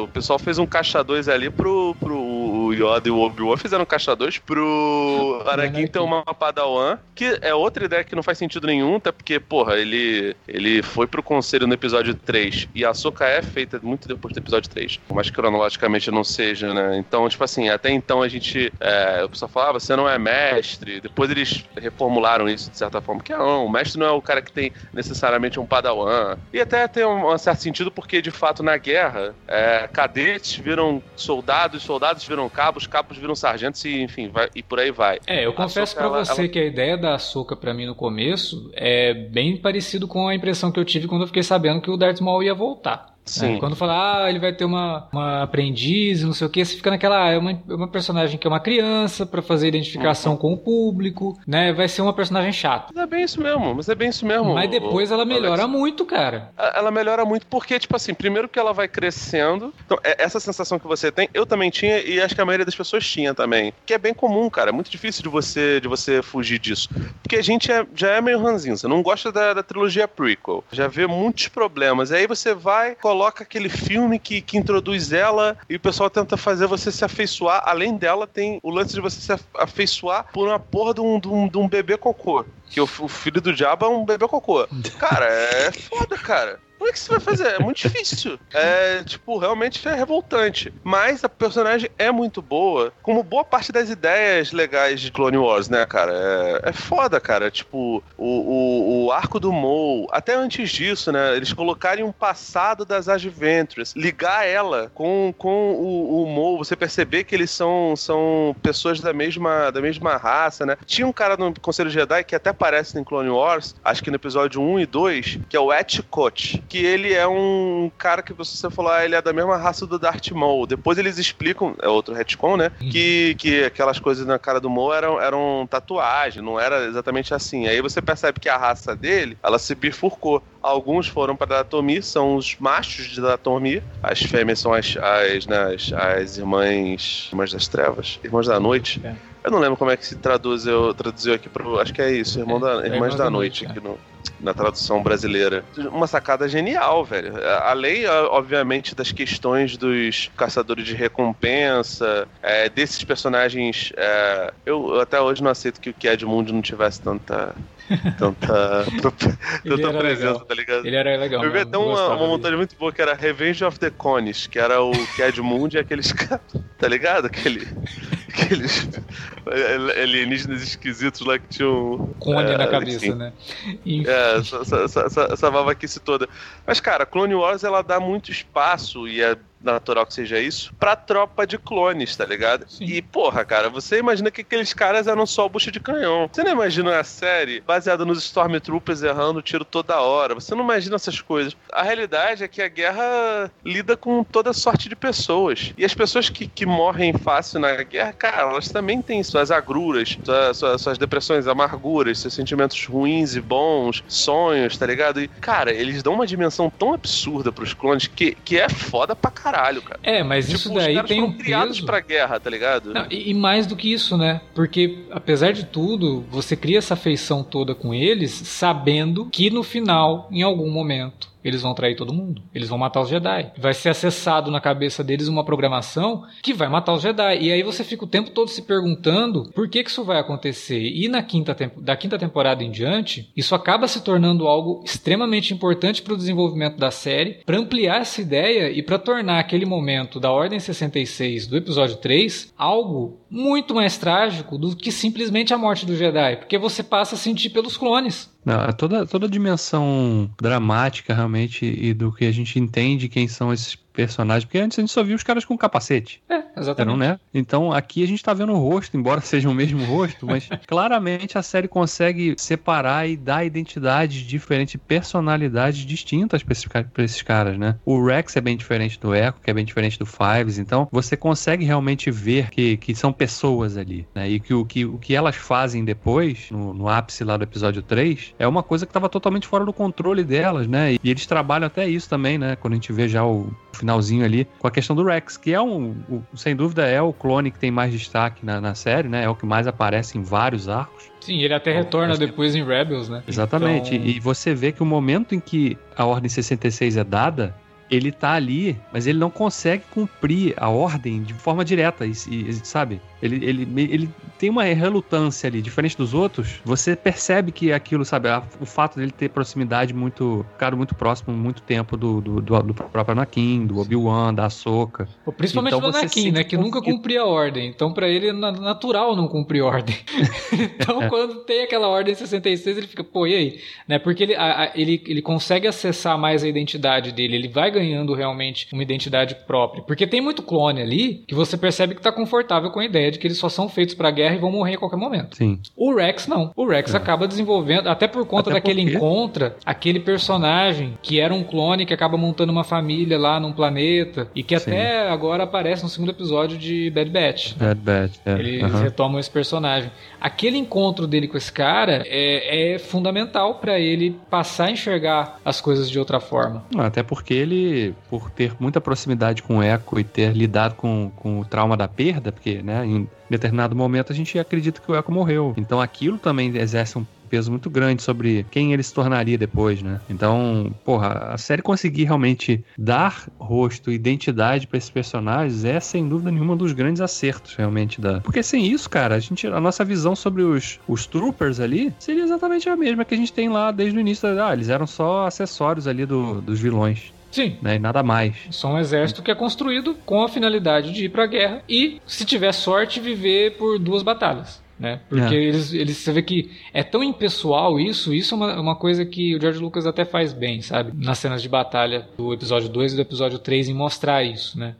o pessoal fez um caixa 2 ali pro, pro Yoda e o Obi-Wan fizeram caixa 2 pro Anakin ter uma Padawan, que é outra ideia que não faz sentido nenhum, até porque, porra, ele, ele foi pro conselho no episódio 3 e a Soca é feita muito depois do episódio 3. Por mais que cronologicamente não seja, né? Então, tipo assim, até então a gente. É, o pessoal falava, ah, você não é mestre. Depois eles reformularam isso de certa forma. Que não, o mestre não é o cara que tem necessariamente um padawan. E até tem um, um certo sentido, porque de fato na guerra, é, cadetes viram soldados, soldados viram cabos, cabos viram sargentos e enfim, vai, e por aí vai. É, eu confesso para você ela... que a ideia da Soca para mim no começo é bem parecido com a impressão que eu tive quando eu fiquei sabendo que o Darth Maul ia voltar. Sim. É, quando fala, ah, ele vai ter uma, uma aprendiz, não sei o que, você fica naquela, ah, é uma, é uma personagem que é uma criança para fazer identificação uhum. com o público, né? Vai ser uma personagem chata. Mas é bem isso mesmo, mas é bem isso mesmo. Mas depois ela melhora Alex. muito, cara. Ela melhora muito porque, tipo assim, primeiro que ela vai crescendo. Então, é essa sensação que você tem, eu também tinha e acho que a maioria das pessoas tinha também. Que é bem comum, cara. É muito difícil de você, de você fugir disso. Porque a gente é, já é meio ranzinho, você não gosta da, da trilogia prequel. Já vê muitos problemas. E aí você vai, coloca aquele filme que, que introduz ela e o pessoal tenta fazer você se afeiçoar. Além dela, tem o lance de você se afeiçoar por uma porra de um, de um, de um bebê cocô. Que o, o filho do diabo é um bebê cocô. Cara, é foda, cara. Como é que você vai fazer? É muito difícil. É, tipo, realmente é revoltante. Mas a personagem é muito boa, como boa parte das ideias legais de Clone Wars, né, cara? É, é foda, cara. Tipo, o, o, o arco do Maul, até antes disso, né? Eles colocarem um passado das Adventures, ligar ela com, com o, o Maul, você perceber que eles são, são pessoas da mesma, da mesma raça, né? Tinha um cara no Conselho Jedi que até aparece em Clone Wars, acho que no episódio 1 e 2, que é o Etchikot, que ele é um cara que você falou, ah, ele é da mesma raça do Darth Maul. Depois eles explicam, é outro retcon, né? Uhum. Que, que aquelas coisas na cara do Maul eram, eram tatuagem, não era exatamente assim. Aí você percebe que a raça dele, ela se bifurcou. Alguns foram para Datomir, são os machos de Datomir. As fêmeas são as, as, né, as, as irmãs, irmãs das trevas, irmãs da noite. É. Eu não lembro como é que se traduziu, traduziu aqui pro. Acho que é isso, Irmão é, da, é Irmãs da, da, Noite, noite aqui no, na tradução brasileira. Uma sacada genial, velho. Além, obviamente, das questões dos caçadores de recompensa, é, desses personagens. É, eu, até hoje não aceito que o Edmund não tivesse tanta tanta, tanta presença, legal. tá ligado? Ele era legal. Eu vi até uma, uma montagem muito boa que era Revenge of the Cones, que era o Cad Moon e aqueles caras, tá ligado? Aquele, aqueles alienígenas esquisitos lá que tinham. Cone é, na cabeça, enfim. né? Enfim. É, essa, essa, essa, essa toda. Mas, cara, Clone Wars ela dá muito espaço e é natural que seja isso, pra tropa de clones, tá ligado? Sim. E, porra, cara, você imagina que aqueles caras eram só bucha de canhão. Você não imagina a série baseada nos Stormtroopers errando tiro toda hora. Você não imagina essas coisas. A realidade é que a guerra lida com toda sorte de pessoas. E as pessoas que, que morrem fácil na guerra, cara, elas também têm suas agruras, suas, suas, suas depressões, amarguras, seus sentimentos ruins e bons, sonhos, tá ligado? E, cara, eles dão uma dimensão tão absurda pros clones que, que é foda pra caralho caralho, cara. É, mas tipo, isso daí tem um peso. pra guerra, tá ligado? Não, e, e, mais do que isso, né? Porque, apesar de tudo, você cria essa afeição toda com eles, sabendo que no final, em algum momento, eles vão trair todo mundo. Eles vão matar os Jedi. Vai ser acessado na cabeça deles uma programação que vai matar os Jedi. E aí você fica o tempo todo se perguntando por que, que isso vai acontecer. E na quinta da quinta temporada em diante, isso acaba se tornando algo extremamente importante para o desenvolvimento da série, para ampliar essa ideia e para tornar aquele momento da Ordem 66 do episódio 3 algo muito mais trágico do que simplesmente a morte do Jedi, porque você passa a sentir pelos clones. Não, toda, toda a dimensão dramática realmente e do que a gente entende quem são esses personagem, porque antes a gente só viu os caras com capacete. É, exatamente. né? Então aqui a gente tá vendo o rosto, embora seja o mesmo rosto, mas claramente a série consegue separar e dar identidades diferentes, personalidades distintas pra esses, pra esses caras, né? O Rex é bem diferente do Echo, que é bem diferente do Fives, então você consegue realmente ver que, que são pessoas ali, né? E que o que, o que elas fazem depois, no, no ápice lá do episódio 3, é uma coisa que tava totalmente fora do controle delas, né? E, e eles trabalham até isso também, né? Quando a gente vê já o finalzinho ali, com a questão do Rex, que é um, um sem dúvida, é o clone que tem mais destaque na, na, série, né? É o que mais aparece em vários arcos. Sim, ele até retorna depois em Rebels, né? Exatamente. Então... E você vê que o momento em que a Ordem 66 é dada, ele tá ali, mas ele não consegue cumprir a ordem de forma direta, e, e sabe? Ele, ele, ele tem uma relutância ali, diferente dos outros. Você percebe que aquilo, sabe, a, o fato dele ter proximidade muito, ficado muito próximo, muito tempo do, do, do, do próprio Anakin, do Obi-Wan, da Ahsoka. Principalmente então, do Anakin, né, que nunca cumpria a ordem. Então, para ele é natural não cumprir ordem. então, quando tem aquela ordem 66, ele fica, pô, e aí? Né, porque ele, a, a, ele, ele consegue acessar mais a identidade dele, ele vai ganhando realmente uma identidade própria. Porque tem muito clone ali que você percebe que tá confortável com a ideia de que eles só são feitos pra guerra e vão morrer a qualquer momento. Sim. O Rex não. O Rex é. acaba desenvolvendo, até por conta até daquele porque... encontra, aquele personagem que era um clone que acaba montando uma família lá num planeta e que Sim. até agora aparece no segundo episódio de Bad Batch. Bad Batch, é. Eles uhum. retomam esse personagem. Aquele encontro dele com esse cara é, é fundamental para ele passar a enxergar as coisas de outra forma. Até porque ele, por ter muita proximidade com o Echo e ter lidado com, com o trauma da perda, porque, né, em determinado momento a gente acredita que o Echo morreu. Então aquilo também exerce um peso muito grande sobre quem ele se tornaria depois, né? Então, porra, a série conseguir realmente dar rosto, identidade para esses personagens é sem dúvida nenhuma um dos grandes acertos realmente da. Porque sem isso, cara, a gente a nossa visão sobre os, os troopers ali seria exatamente a mesma que a gente tem lá desde o início. Da... Ah, eles eram só acessórios ali do, dos vilões. Sim. Né, e nada mais. Só um exército que é construído com a finalidade de ir pra guerra e, se tiver sorte, viver por duas batalhas. Né? Porque é. eles, eles, você vê que é tão impessoal isso, isso é uma, uma coisa que o George Lucas até faz bem, sabe? Nas cenas de batalha do episódio 2 e do episódio 3 em mostrar isso, né?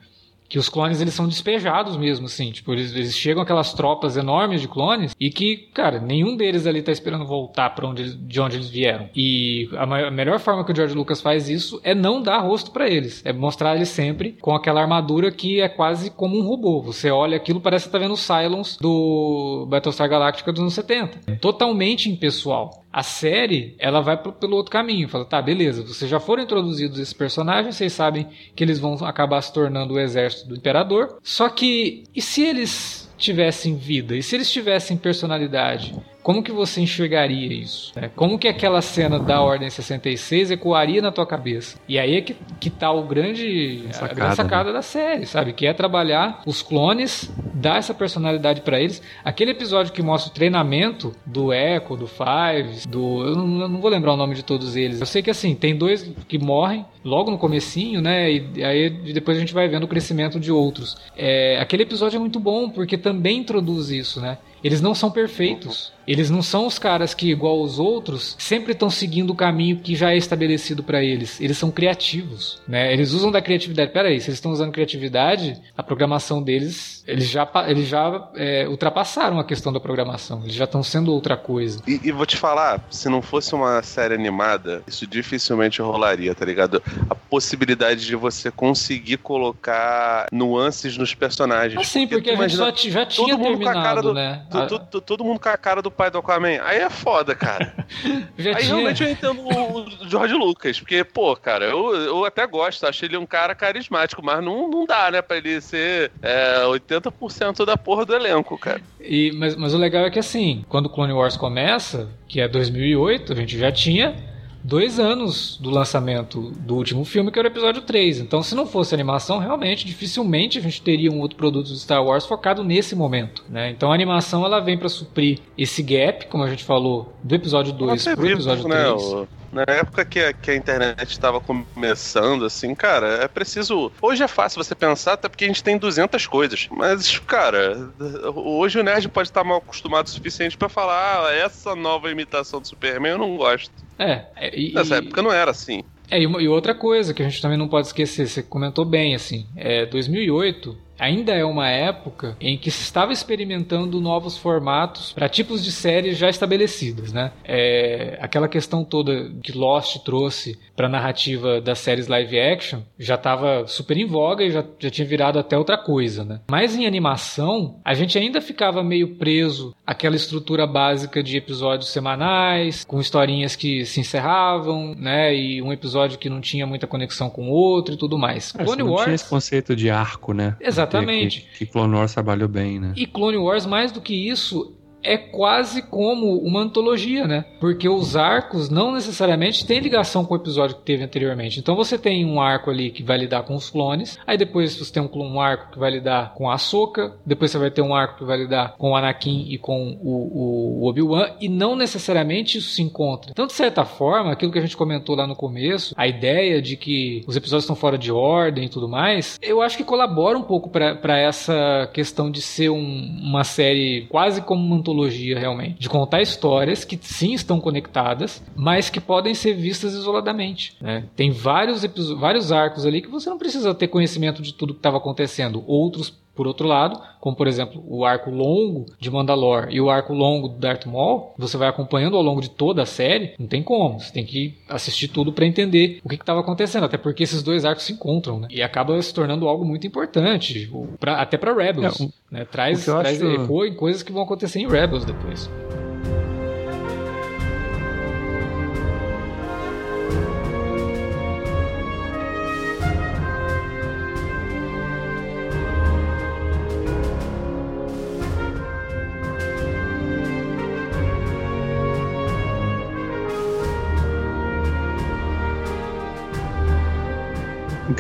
Que os clones eles são despejados mesmo, assim. Tipo, eles, eles chegam aquelas tropas enormes de clones e que, cara, nenhum deles ali tá esperando voltar para onde de onde eles vieram. E a, a, melhor forma que o George Lucas faz isso é não dar rosto para eles. É mostrar eles sempre com aquela armadura que é quase como um robô. Você olha aquilo, parece que tá vendo o Cylons do Battlestar Galactica dos anos 70. Totalmente impessoal. A série, ela vai pelo outro caminho. Fala, tá, beleza, vocês já foram introduzidos esses personagens, vocês sabem que eles vão acabar se tornando o exército do imperador. Só que, e se eles tivessem vida? E se eles tivessem personalidade? Como que você enxergaria isso? É, como que aquela cena da Ordem 66 ecoaria na tua cabeça? E aí é que, que tá o grande, sacada, a grande sacada né? da série, sabe? Que é trabalhar os clones, dar essa personalidade para eles. Aquele episódio que mostra o treinamento do Echo, do Fives, do... Eu não, eu não, vou lembrar o nome de todos eles. Eu sei que assim, tem dois que morrem logo no comecinho, né? E aí depois a gente vai vendo o crescimento de outros. É, aquele episódio é muito bom porque também introduz isso, né? Eles não são perfeitos. Eles não são os caras que, igual os outros, sempre estão seguindo o caminho que já é estabelecido para eles. Eles são criativos, né? Eles usam da criatividade. Pera aí, se eles estão usando criatividade, a programação deles, eles já, eles já é, ultrapassaram a questão da programação. Eles já estão sendo outra coisa. E, e, vou te falar, se não fosse uma série animada, isso dificilmente rolaria, tá ligado? A possibilidade de você conseguir colocar nuances nos personagens. Ah, sim, porque, porque a gente já, já tinha terminado, do, né? todo, todo mundo com a cara do pai do Aquaman. Aí é foda, cara. aí tinha... realmente eu entendo o George Lucas, porque, pô, cara, eu, eu até gosto, acho ele um cara carismático, mas não, não dá, né, pra ele ser é, 80% da porra do elenco, cara. E, mas, mas o legal é que, assim, quando o Clone Wars começa, que é 2008, a gente já tinha dois anos do lançamento do último filme, que era o episódio 3. Então, se não fosse animação, realmente, dificilmente a gente teria um outro produto de Star Wars focado nesse momento. Né? Então, a animação ela vem para suprir esse gap, como a gente falou, do episódio 2 pro episódio 3. Né? Na época que a, que a internet estava começando, assim, cara, é preciso. Hoje é fácil você pensar, até porque a gente tem 200 coisas. Mas, cara, hoje o nerd pode estar mal acostumado o suficiente para falar: ah, essa nova imitação do Superman eu não gosto. É. é e, Nessa época não era assim. É, e, e outra coisa que a gente também não pode esquecer, você comentou bem, assim, é 2008 ainda é uma época em que se estava experimentando novos formatos para tipos de séries já estabelecidas, né? É, aquela questão toda que Lost trouxe para a narrativa das séries live action já estava super em voga e já, já tinha virado até outra coisa, né? Mas em animação, a gente ainda ficava meio preso àquela estrutura básica de episódios semanais, com historinhas que se encerravam, né? E um episódio que não tinha muita conexão com o outro e tudo mais. É, Clone não Wars... tinha esse conceito de arco, né? Exatamente. Exatamente. Que, que Clone Wars trabalhou bem, né? E Clone Wars, mais do que isso, é quase como uma antologia, né? Porque os arcos não necessariamente têm ligação com o episódio que teve anteriormente. Então você tem um arco ali que vai lidar com os clones, aí depois você tem um, arco que vai lidar com a Ahsoka, depois você vai ter um arco que vai lidar com o Anakin e com o, o Obi-Wan, e não necessariamente isso se encontra. Então, de certa forma, aquilo que a gente comentou lá no começo, a ideia de que os episódios estão fora de ordem e tudo mais, eu acho que colabora um pouco para essa questão de ser um, uma série quase como uma antologia antologia realmente, de contar histórias que sim estão conectadas, mas que podem ser vistas isoladamente. Né? Tem vários, vários arcos ali que você não precisa ter conhecimento de tudo que estava acontecendo. Outros por outro lado, como por exemplo o arco longo de Mandalore e o arco longo do Darth Maul, você vai acompanhando ao longo de toda a série, não tem como. Você tem que assistir tudo para entender o que estava acontecendo, até porque esses dois arcos se encontram, né? E acaba se tornando algo muito importante, pra, até para Rebels. É, né? Traz, traz acho... eco em coisas que vão acontecer em Rebels depois.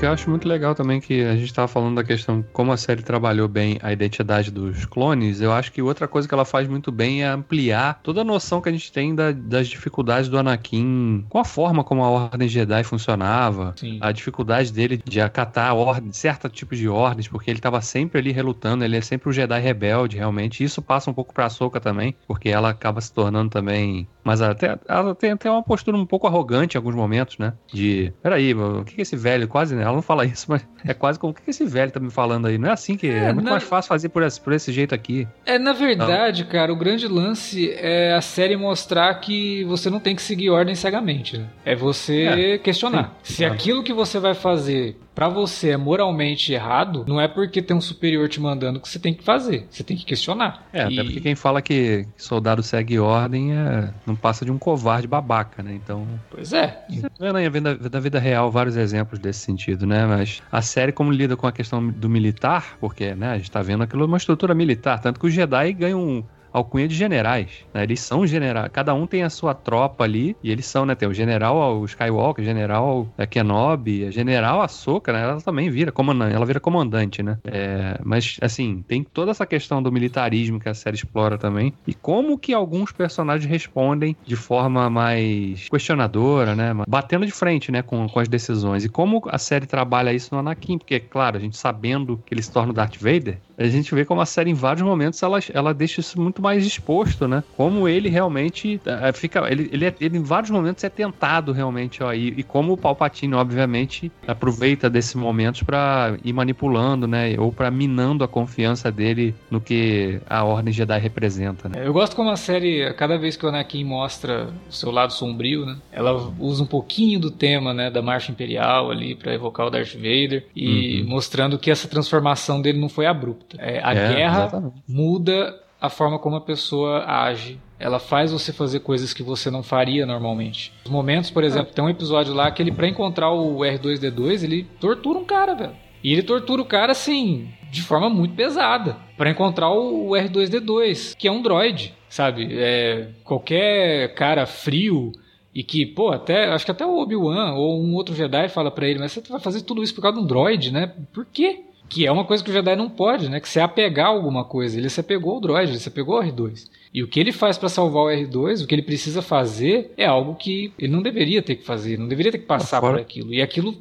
Que eu acho muito legal também que a gente estava falando da questão como a série trabalhou bem a identidade dos clones, eu acho que outra coisa que ela faz muito bem é ampliar toda a noção que a gente tem da, das dificuldades do Anakin com a forma como a Ordem Jedi funcionava, Sim. a dificuldade dele de acatar ordem, certo tipo de ordens, porque ele estava sempre ali relutando, ele é sempre o Jedi rebelde, realmente. Isso passa um pouco pra Soca também, porque ela acaba se tornando também mas até, ela tem até uma postura um pouco arrogante em alguns momentos, né? De, peraí, o que, que esse velho, quase, né? Ela não fala isso, mas é quase como, o que, que esse velho tá me falando aí? Não é assim que é, é muito na... mais fácil fazer por esse, por esse jeito aqui. É, na verdade, cara, o grande lance é a série mostrar que você não tem que seguir ordem cegamente, né? É você é, questionar. Sim, Se aquilo que você vai fazer para você é moralmente errado, não é porque tem um superior te mandando que você tem que fazer. Você tem que questionar. É, e... até porque quem fala que soldado segue ordem é... não passa de um covarde babaca, né? Então. Pois é. Você vê na vida, vida real vários exemplos desse sentido, né? Mas a série, como lida com a questão do militar, porque né, a gente tá vendo aquilo uma estrutura militar, tanto que os Jedi ganham um alcunha de generais. Né? Eles são generais, cada um tem a sua tropa ali, e eles são, né? Tem o general o Skywalker, o general a Kenobi, a general Ahsoka, né? Ela também vira comandante, ela vira comandante, né? É, mas, assim, tem toda essa questão do militarismo que a série explora também, e como que alguns personagens respondem de forma mais questionadora, né? Batendo de frente, né? Com, com as decisões. E como a série trabalha isso no Anakin, porque, claro, a gente sabendo que ele se torna o Darth Vader, a gente vê como a série, em vários momentos, ela, ela deixa isso muito mais exposto, né? Como ele realmente é, fica. Ele, ele, é, ele, em vários momentos é tentado realmente, ó. E, e como o Palpatine, obviamente, aproveita desses momentos para ir manipulando, né? Ou para minando a confiança dele no que a Ordem Jedi representa, né? Eu gosto como a série, cada vez que o Anakin mostra o seu lado sombrio, né? Ela usa um pouquinho do tema, né? Da Marcha Imperial ali para evocar o Darth Vader e uhum. mostrando que essa transformação dele não foi abrupta. É, a é, guerra exatamente. muda a forma como a pessoa age. Ela faz você fazer coisas que você não faria normalmente. Os momentos, por exemplo, tem um episódio lá que ele, para encontrar o R2D2, ele tortura um cara, velho. E ele tortura o cara assim, de forma muito pesada, para encontrar o R2D2, que é um droid, sabe? É, qualquer cara frio e que, pô, até acho que até o Obi-Wan ou um outro Jedi fala para ele, mas você vai fazer tudo isso por causa de um droid, né? Por quê? Que é uma coisa que o Jedi não pode, né? Que se apegar a alguma coisa. Ele se apegou ao droid, ele se apegou ao R2. E o que ele faz para salvar o R2, o que ele precisa fazer, é algo que ele não deveria ter que fazer, não deveria ter que passar por aquilo. E aquilo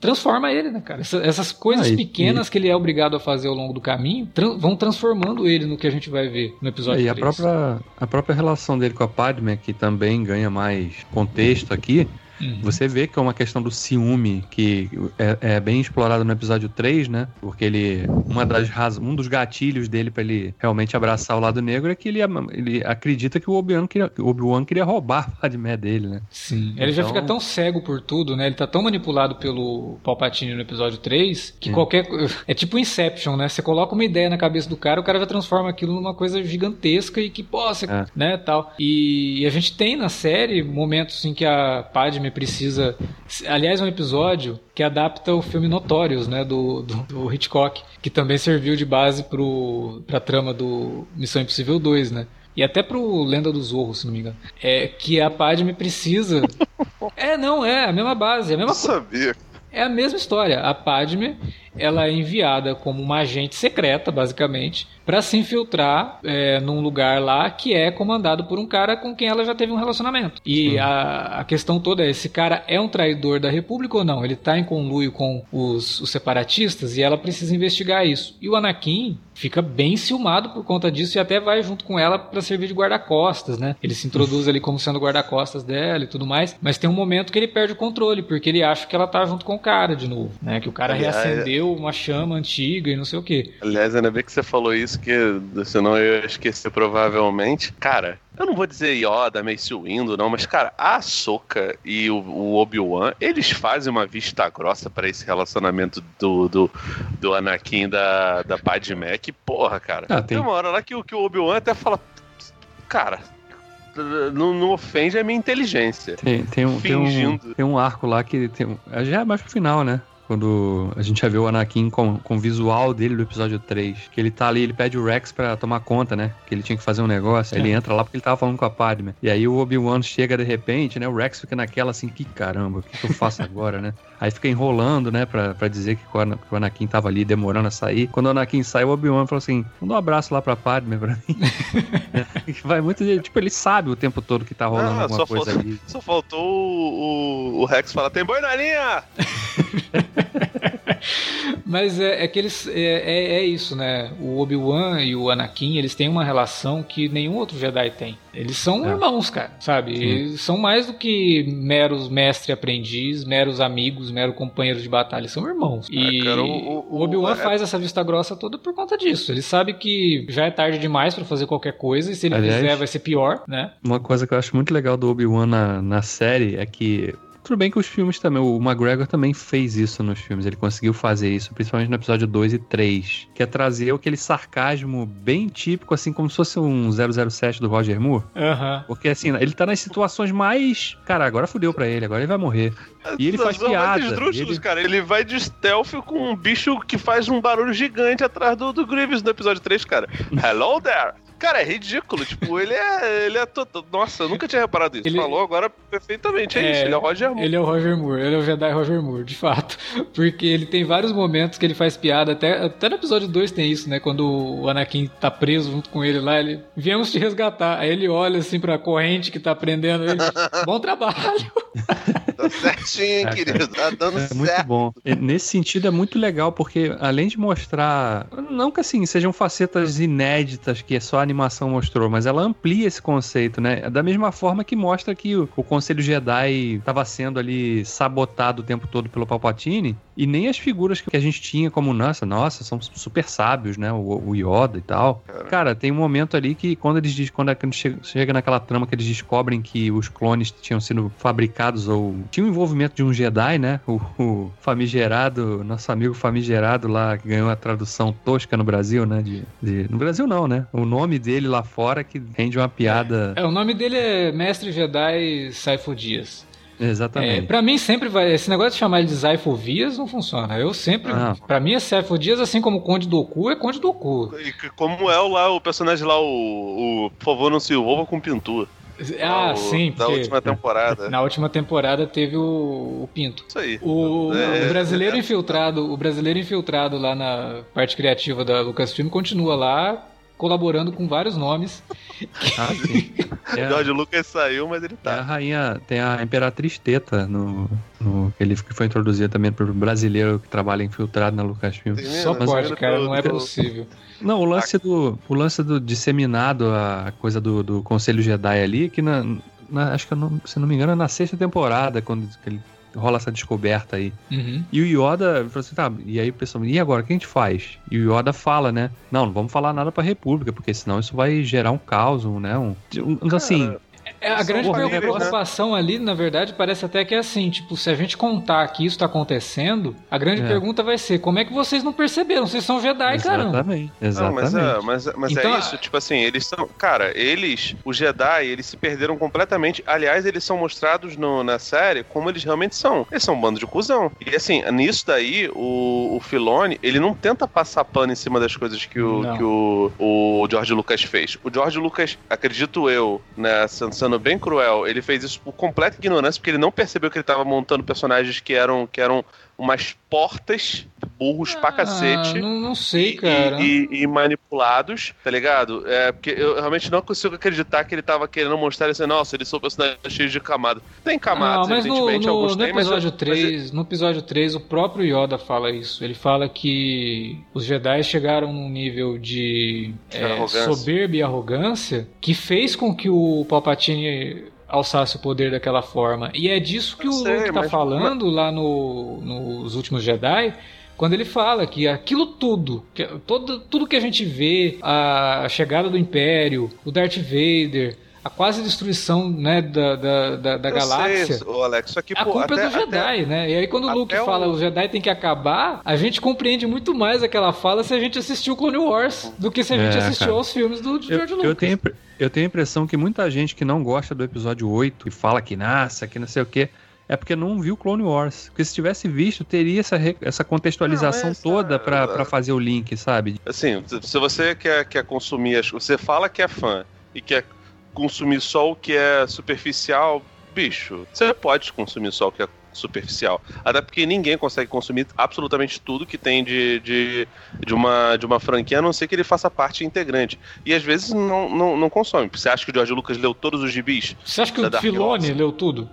transforma ele, né, cara? Essas, coisas ah, pequenas e... que ele é obrigado a fazer ao longo do caminho tra vão transformando ele no que a gente vai ver no episódio é, 3. E a própria, a própria relação dele com a Padme, que também ganha mais contexto aqui, Uhum. Você vê que é uma questão do ciúme que é, é, bem explorado no episódio 3, né? Porque ele. Uma das raz... Um dos gatilhos dele para ele realmente abraçar o lado negro é que ele, ele acredita que o Obi-Wan queria, Obi queria roubar a Padmé dele, né? Sim. Ele já então fica tão cego por tudo, né? Ele tá tão manipulado pelo Palpatine no episódio 3 que Sim. qualquer. É tipo Inception, né? Você coloca uma ideia na cabeça do cara, o cara já transforma aquilo numa coisa gigantesca e que, pô, você, é. né, tal. E, e a gente tem na série momentos em que a Padme precisa. Aliás, é um episódio que adapta o filme Notorious, né, do, do, do Hitchcock, que também serviu de base para a trama do Missão Impossível 2, né? E até pro Lenda do Zorro, se não me engano. É que a Padme precisa. é, não, é a mesma base, é a mesma coisa. sabia. É a mesma história. A Padme, ela é enviada como uma agente secreta, basicamente, para se infiltrar é, num lugar lá que é comandado por um cara com quem ela já teve um relacionamento. E a, a, questão toda é: esse cara é um traidor da República ou não? Ele tá em conluio com os, os separatistas e ela precisa investigar isso. E o Anakin fica bem ciumado por conta disso e até vai junto com ela para servir de guarda-costas, né? Ele se introduz ali como sendo guarda-costas dela e tudo mais, mas tem um momento que ele perde o controle, porque ele acha que ela tá junto com o cara de novo, né? Que o cara Aliás, uma chama antiga e não sei o quê. Aliás, ainda bem que você falou isso, que senão eu ia esquecer provavelmente. Cara, eu não vou dizer Yoda, Mace Windu, não, mas, cara, a Soka e o, o Obi-Wan, eles fazem uma vista grossa para esse relacionamento do, do, do Anakin da, da Padmé, que porra, cara. Ah, tem... tem uma hora lá que, que o Obi-Wan até fala, cara, não, não, ofende a minha inteligência. Tem, tem, um, tem, um, tem um arco lá que tem, já é mais pro final, né? Quando a gente já vê o Anakin com, com o visual dele do episódio 3. Que ele tá ali, ele pede o Rex pra tomar conta, né? Que ele tinha que fazer um negócio. Aí ele entra lá porque ele tava falando com a Padme. E aí o Obi-Wan chega de repente, né? O Rex fica naquela assim, que caramba, o que, que eu faço agora, né? Aí fica enrolando, né? Pra, pra dizer que o Anakin tava ali demorando a sair. Quando o Anakin sai, o Obi-Wan falou assim: manda um abraço lá pra Padme pra mim. Vai muito. Tipo, ele sabe o tempo todo que tá rolando ah, alguma coisa faltou, ali. Só faltou o, o, o Rex falar: tem boi na linha! Mas é, é que eles. É, é, é isso, né? O Obi-Wan e o Anakin, eles têm uma relação que nenhum outro Jedi tem. Eles são é. irmãos, cara, sabe? Eles são mais do que meros mestre aprendiz, meros amigos, meros companheiros de batalha. São irmãos. É, e cara, o, o, o Obi-Wan é- faz essa vista grossa toda por conta disso. Ele sabe que já é tarde demais para fazer qualquer coisa, e se ele Aliás, fizer vai ser pior, né? Uma coisa que eu acho muito legal do Obi-Wan na, na série é que tudo bem que os filmes também, o McGregor também fez isso nos filmes, ele conseguiu fazer isso, principalmente no episódio 2 e 3, que é trazer aquele sarcasmo bem típico, assim, como se fosse um 007 do Roger Moore. Uhum. Porque, assim, ele tá nas situações mais. Cara, agora fudeu pra ele, agora ele vai morrer. E ele faz piada. Ele... Cara, ele vai de stealth com um bicho que faz um barulho gigante atrás do, do Grievous no episódio 3, cara. Hello there! Cara, é ridículo. Tipo, ele é. Ele é todo. Nossa, eu nunca tinha reparado isso. Ele Falou agora perfeitamente. É, é, isso. Ele é o Roger Moore. Ele é o Roger Moore. Ele é o Jedi Roger Moore, de fato. Porque ele tem vários momentos que ele faz piada. Até, até no episódio 2 tem isso, né? Quando o Anakin tá preso junto com ele lá, ele. Viemos te resgatar. Aí ele olha assim pra corrente que tá prendendo ele. Bom trabalho. tá certinho, é, querido. Tá dando é certo. Muito bom. Nesse sentido é muito legal, porque além de mostrar. Não que assim, sejam facetas inéditas que é só a animação mostrou, mas ela amplia esse conceito, né? Da mesma forma que mostra que o, o Conselho Jedi estava sendo ali sabotado o tempo todo pelo Palpatine, e nem as figuras que a gente tinha como, nossa, nossa, são super sábios, né? O, o Yoda e tal. Cara. Cara. tem um momento ali que quando eles quando chega naquela trama que eles descobrem que os clones tinham sido fabricados ou tinha o um envolvimento de um Jedi, né? O, o, famigerado, nosso amigo famigerado lá que ganhou a tradução tosca no Brasil, né? De, de, no Brasil não, né? O nome dele lá fora que rende uma piada. É, o nome dele é Mestre Jedi Saifo Dias. Exatamente. É, pra mim sempre vai. Esse negócio de chamar ele de Zaifo Vias não funciona. Eu sempre. Ah. Pra mim é Zaifo Dias, assim como o Conde do Oku, é Conde do Oku. E como é lá o personagem lá, o. o por favor, não se envolva com pintura. Ah, o, sim. Da última temporada. Na última temporada teve o, o Pinto. Isso aí. O, é, o brasileiro é, infiltrado, o brasileiro infiltrado lá na parte criativa da Lucasfilm continua lá colaborando com vários nomes. Ah, sim. É, o George Lucas saiu, mas ele tá. É a rainha, tem a Imperatriz Teta no, no ele que foi introduzido também para o brasileiro que trabalha infiltrado na Lucasfilm. Só pode, cara, não é possível. Não, o lance do o lance do disseminado a coisa do, do Conselho Jedi ali que na, na acho que não, se não me engano é na sexta temporada quando ele rola essa descoberta aí. Uhum. E o Yoda falou assim, tá, e aí o pessoal, e agora, o que a gente faz? E o Yoda fala, né, não, não vamos falar nada pra República, porque senão isso vai gerar um caos, né, um, um assim... É, a grande preocupação né? ali, na verdade, parece até que é assim, tipo, se a gente contar que isso tá acontecendo, a grande é. pergunta vai ser, como é que vocês não perceberam? Vocês são Jedi, caramba. Exatamente, exatamente. Não, mas, é, mas, mas é então, é isso, tipo assim, eles são, cara, eles, os Jedi, eles se perderam completamente, aliás, eles são mostrados no, na série como eles realmente são. Eles são um bando de cuzão. E assim, nisso daí, o, o Filone, ele não tenta passar pano em cima das coisas que o, que o, o George Lucas fez. O George Lucas, acredito eu, né, sendo bem cruel, ele fez isso por completa ignorância, porque ele não percebeu que ele estava montando personagens que eram, que eram umas portas burros ah, pra cacete. Não, não sei, cara. E, e, e, manipulados, tá ligado? É, porque eu realmente não consigo acreditar que ele tava querendo mostrar assim, nossa, eles são personagens cheios de camadas. Tem camadas, não, mas evidentemente, no, alguns no tem, episódio mas, 3, mas... No episódio 3, o próprio Yoda fala isso. Ele fala que os Jedi chegaram num nível de é, soberba e arrogância que fez com que o Palpatine alçasse o poder daquela forma. E é disso que eu o sei, Luke tá mas... falando lá no, nos últimos Jedi. Quando ele fala que aquilo tudo, que, todo, tudo que a gente vê, a chegada do Império, o Darth Vader, a quase destruição né, da, da, da, da galáxia. Sei, Alex, só que, a culpa até, é do Jedi, até, né? E aí quando o Luke fala o... Jedi tem que acabar, a gente compreende muito mais aquela fala se a gente assistiu Clone Wars do que se a gente é, assistiu cara. aos filmes do George eu, Lucas. Eu tenho, eu tenho a impressão que muita gente que não gosta do episódio 8 e fala que nasce, que não sei o quê, é porque não viu Clone Wars. Porque se tivesse visto, teria essa, essa contextualização não, essa, toda pra, pra fazer o link, sabe? Assim, se você quer, quer consumir, você fala que é fã e quer consumir só o que é superficial, bicho, você pode consumir só o que é superficial. Até porque ninguém consegue consumir absolutamente tudo que tem de, de, de, uma, de uma franquia, a não ser que ele faça parte integrante. E às vezes não, não, não consome. Você acha que o George Lucas leu todos os gibis? Você acha que o Filone leu tudo?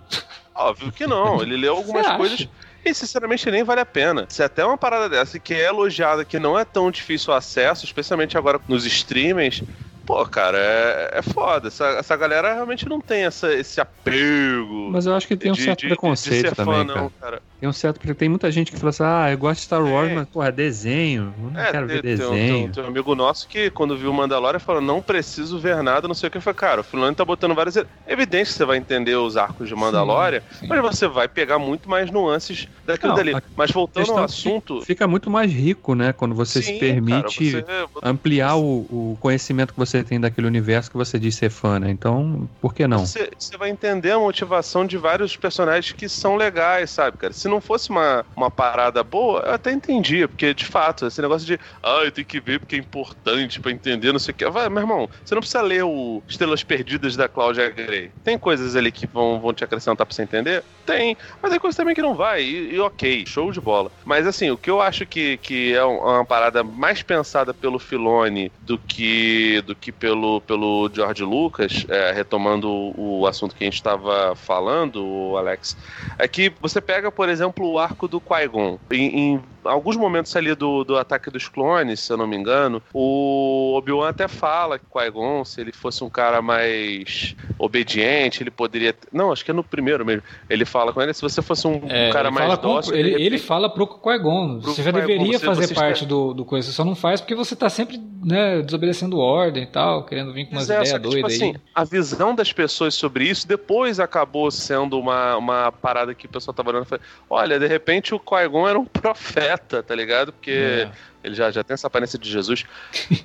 Óbvio que não. Ele leu algumas coisas. E sinceramente nem vale a pena. Se até uma parada dessa que é elogiada, que não é tão difícil o acesso, especialmente agora nos streamings, pô, cara, é, é foda. Essa, essa galera realmente não tem essa, esse apego. Mas eu acho que tem um de, certo de, preconceito de também, fã, cara. Não, cara. Tem um certo. Porque tem muita gente que fala assim, ah, eu gosto de Star Wars, é. mas, porra, é desenho. Eu não é, quero ver desenho. Tem, tem, tem, um amigo nosso que, quando viu o Mandalorian, falou: não preciso ver nada, não sei o que. foi cara, o Fulano tá botando várias. É evidente que você vai entender os arcos de Mandalorian, sim, sim. mas você vai pegar muito mais nuances daquilo não, dali. Mas voltando ao assunto. Fica muito mais rico, né? Quando você sim, se permite cara, você... ampliar o, o conhecimento que você tem daquele universo que você diz ser fã, né? Então, por que não? Você, você vai entender a motivação de vários personagens que são legais, sabe, cara? Se não fosse uma, uma parada boa, eu até entendia, porque de fato, esse negócio de, ah, eu tenho que ver porque é importante pra entender, não sei o que. Vai, meu irmão, você não precisa ler o Estrelas Perdidas da Cláudia Grey. Tem coisas ali que vão, vão te acrescentar pra você entender? Tem. Mas tem coisas também que não vai. E, e, ok, show de bola. Mas assim, o que eu acho que, que é uma parada mais pensada pelo Filone do que, do que pelo, pelo George Lucas, é, retomando o, o assunto que a gente estava falando, Alex, é que você pega, por exemplo, o arco do Qui-Gon. Em, em alguns momentos ali do, do ataque dos clones, se eu não me engano, o Obi-Wan até fala que Qui-Gon, se ele fosse um cara mais obediente, ele poderia. Não, acho que é no primeiro mesmo. Ele fala com ele, se você fosse um, é, cara mais dócil. ele, ele, ele fala pro Qui-Gon. Você já deveria você, fazer você parte está... do, do coisa, você só não faz porque você tá sempre né, desobedecendo ordem e tal, querendo vir com umas é, ideias tipo doidas tipo, aí. Assim, a visão das pessoas sobre isso depois acabou sendo uma, uma parada que o pessoal tava olhando e falou: olha, de repente o Qui-Gon era um profeta profeta, tá ligado? Porque é. Ele já, já tem essa aparência de Jesus.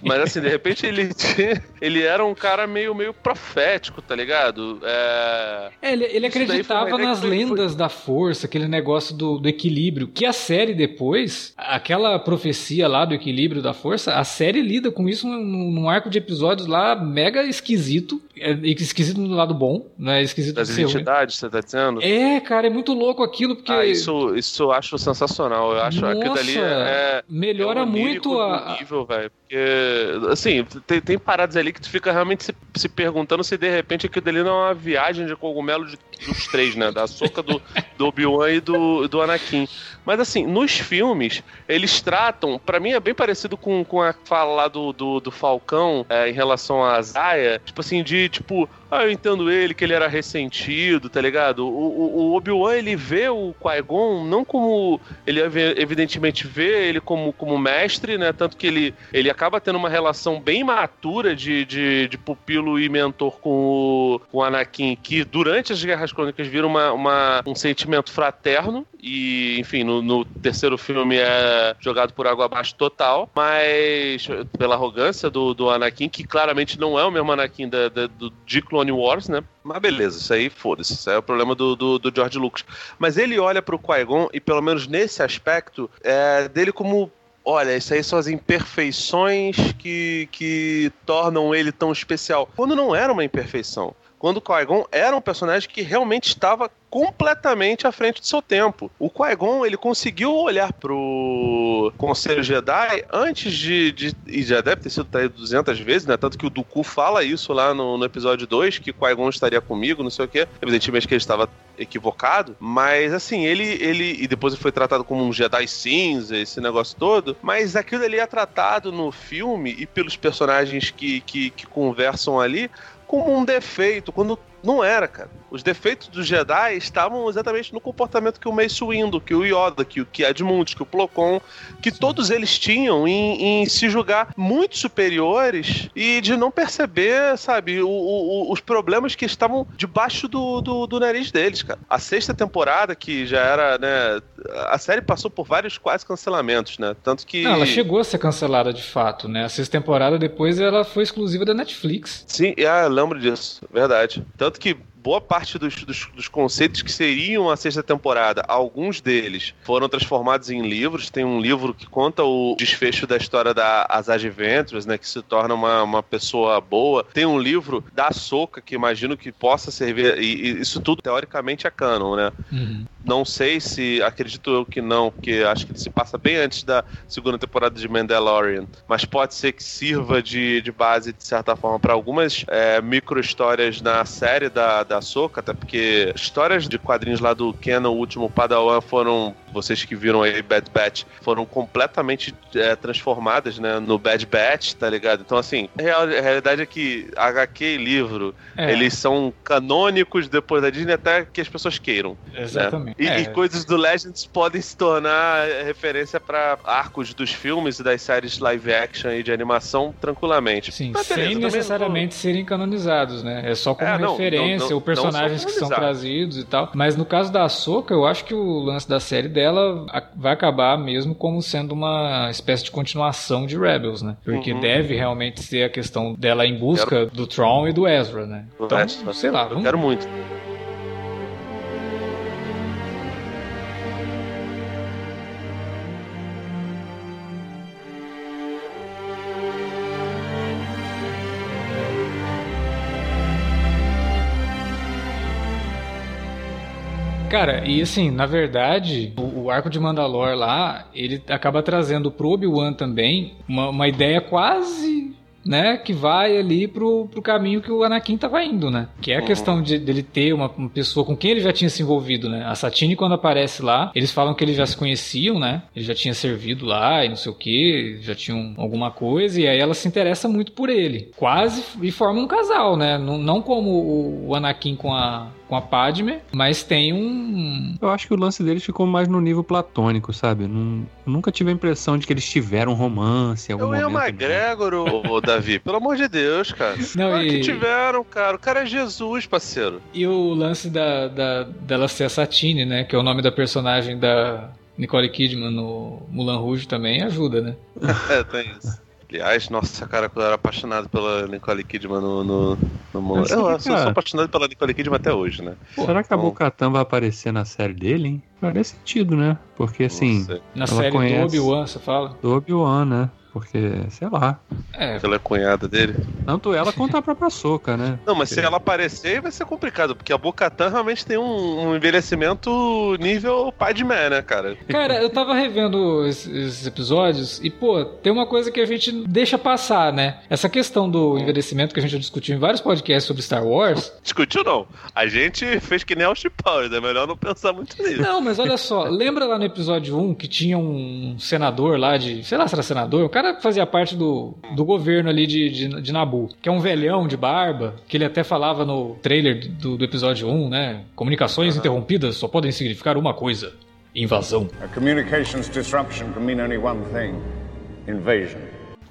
Mas assim, de repente ele tinha, ele era um cara meio, meio profético, tá ligado? É, é ele, ele acreditava nas lendas foi... da força, aquele negócio do, do equilíbrio. Que a série depois, aquela profecia lá do equilíbrio da força, a série lida com isso num, num arco de episódios lá mega esquisito. É esquisito no lado bom, né? Esquisito das identidades, você tá dizendo? É, cara, é muito louco aquilo, porque. Ah, isso, isso eu acho sensacional. Eu acho Nossa, aquilo ali é. Melhora é muito a. Nível, velho. Porque, assim, tem, tem paradas ali que tu fica realmente se, se perguntando se de repente aquilo ali não é uma viagem de cogumelo de, dos três, né? Da soca do, do Obi-Wan e do, do Anakin. Mas assim, nos filmes, eles tratam, para mim é bem parecido com, com a fala lá do, do, do Falcão é, em relação a Zaya, tipo assim, de tipo, ah, eu entendo ele, que ele era ressentido, tá ligado? O, o, o Obi-Wan, ele vê o Qui-Gon não como. Ele evidentemente vê ele como, como mestre, né? Tanto que ele, ele acaba tendo uma relação bem matura de, de, de pupilo e mentor com o, com o Anakin, que durante as Guerras Crônicas vira uma, uma, um sentimento fraterno. E, enfim, no, no terceiro filme é jogado por água abaixo total. Mas pela arrogância do, do Anakin, que claramente não é o mesmo Anakin da, da, do, de Clone Wars, né? Mas beleza, isso aí foda-se, isso aí é o problema do, do, do George Lucas. Mas ele olha pro Qui-Gon e, pelo menos nesse aspecto, é dele como olha, isso aí são as imperfeições que, que tornam ele tão especial. Quando não era uma imperfeição. Quando o Qui-Gon era um personagem que realmente estava completamente à frente do seu tempo. O Qui-Gon, ele conseguiu olhar pro Conselho Jedi antes de, de, e já deve ter sido traído 200 vezes, né? Tanto que o Dooku fala isso lá no, no episódio 2, que Qui-Gon estaria comigo, não sei o quê. Evidentemente que ele estava equivocado, mas assim, ele, ele e depois ele foi tratado como um Jedi cinza, esse negócio todo, mas aquilo ali é tratado no filme e pelos personagens que, que, que conversam ali como um defeito, quando não era, cara. Os defeitos do Jedi estavam exatamente no comportamento que o Mace Windu, que o Yoda, que o que Edmund, que o Plocon, que todos eles tinham em, em, se julgar muito superiores e de não perceber, sabe, o, o, os problemas que estavam debaixo do, do, do, nariz deles, cara. A sexta temporada, que já era, né, a série passou por vários quase cancelamentos, né, tanto que... Não, ela chegou a ser cancelada de fato, né, a sexta temporada depois ela foi exclusiva da Netflix. Sim, ah, eu lembro disso, verdade. Tanto que boa parte dos, dos, dos, conceitos que seriam a sexta temporada, alguns deles foram transformados em livros. Tem um livro que conta o desfecho da história da Asajj Ventress, né, que se torna uma, uma pessoa boa. Tem um livro da Soca que imagino que possa servir, e, e isso tudo teoricamente é canon, né? Uhum. Não sei se, acredito eu que não, porque acho que ele se passa bem antes da segunda temporada de Mandalorian, mas pode ser que sirva de, de base, de certa forma, para algumas é, micro-histórias na série da, da Soca, até porque histórias de quadrinhos lá do Ken, o último Padawan, foram, vocês que viram aí Bad Batch, foram completamente é, transformadas né, no Bad Batch, tá ligado? Então, assim, a, real, a realidade é que HQ e livro, é. eles são canônicos depois da Disney até que as pessoas queiram. Né? Exatamente. Né? E, é. e, coisas do Legends podem se tornar referência para arcos dos filmes e das séries live action e de animação tranquilamente. Sim, Mas, beleza, sem necessariamente serem canonizados, né? É só como é, não, referência, não, não, ou personagens que são trazidos e tal. Mas no caso da Ahsoka, eu acho que o lance da série dela vai acabar mesmo como sendo uma espécie de continuação de Rebels, né? Porque uhum. deve realmente ser a questão dela em busca quero... do Tron e do Ezra, né? Então, sei lá. Eu quero muito. Cara, e assim, na verdade, o, o arco de Mandalor lá, ele acaba trazendo pro Obi-Wan também uma, uma ideia quase né, que vai ali pro, pro caminho que o Anakin tava indo, né? Que é a uhum. questão de dele ter uma, uma, pessoa com quem ele já tinha se envolvido, né? A Satine, quando aparece lá, eles falam que eles já se conheciam, né? Ele já tinha servido lá e não sei o que, já tinham alguma coisa, e aí ela se interessa muito por ele. Quase e forma um casal, né? Não, não como o, o Anakin com a, com a Padme, mas tem um. Eu acho que o lance deles ficou mais no nível platônico, sabe? Não, nunca tive a impressão de que eles tiveram romance. Algum eu momento, e o McGregor, ô, Davi, pelo amor de Deus, cara. Não, claro e... que tiveram, cara. O cara é Jesus, parceiro. E o lance da, da, dela ser a Satine, né? Que é o nome da personagem da Nicole Kidman no Mulan Rouge também ajuda, né? é, tem isso. Aliás, nossa, cara, eu era apaixonado pela Nicole Kidman no, no, no Mulan. Eu, eu sou, sou, apaixonado pela Nicole Kidman até hoje, né? Pô, Será que a Bocatan vai aparecer na série dele, hein? Faria sentido, né? Porque assim. Na série conhece... do Obi-Wan, você fala? Do Obi-Wan, né? Porque, sei lá. É. Ela é cunhada dele. Tanto ela quanto a própria Soca, né? Não, mas porque... se ela aparecer, vai ser complicado, porque a Bocatan realmente tem um, um, envelhecimento nível pai de mé, né, cara? Cara, eu tava revendo esses episódios e, pô, tem uma coisa que a gente deixa passar, né? Essa questão do envelhecimento que a gente já discutiu em vários podcasts sobre Star Wars. Discutiu não. A gente fez que nem o Powers, é melhor não pensar muito nisso. Não, mas olha só, lembra lá no episódio 1 que tinha um senador lá de, sei lá se era senador, o cara cara que fazia parte do, do governo ali de, de, de Nabu, que é um velhão de barba, que ele até falava no trailer do, do episódio 1, né? Comunicações uhum. interrompidas só podem significar uma coisa: invasão. A communications disruption can mean only one thing: invasion.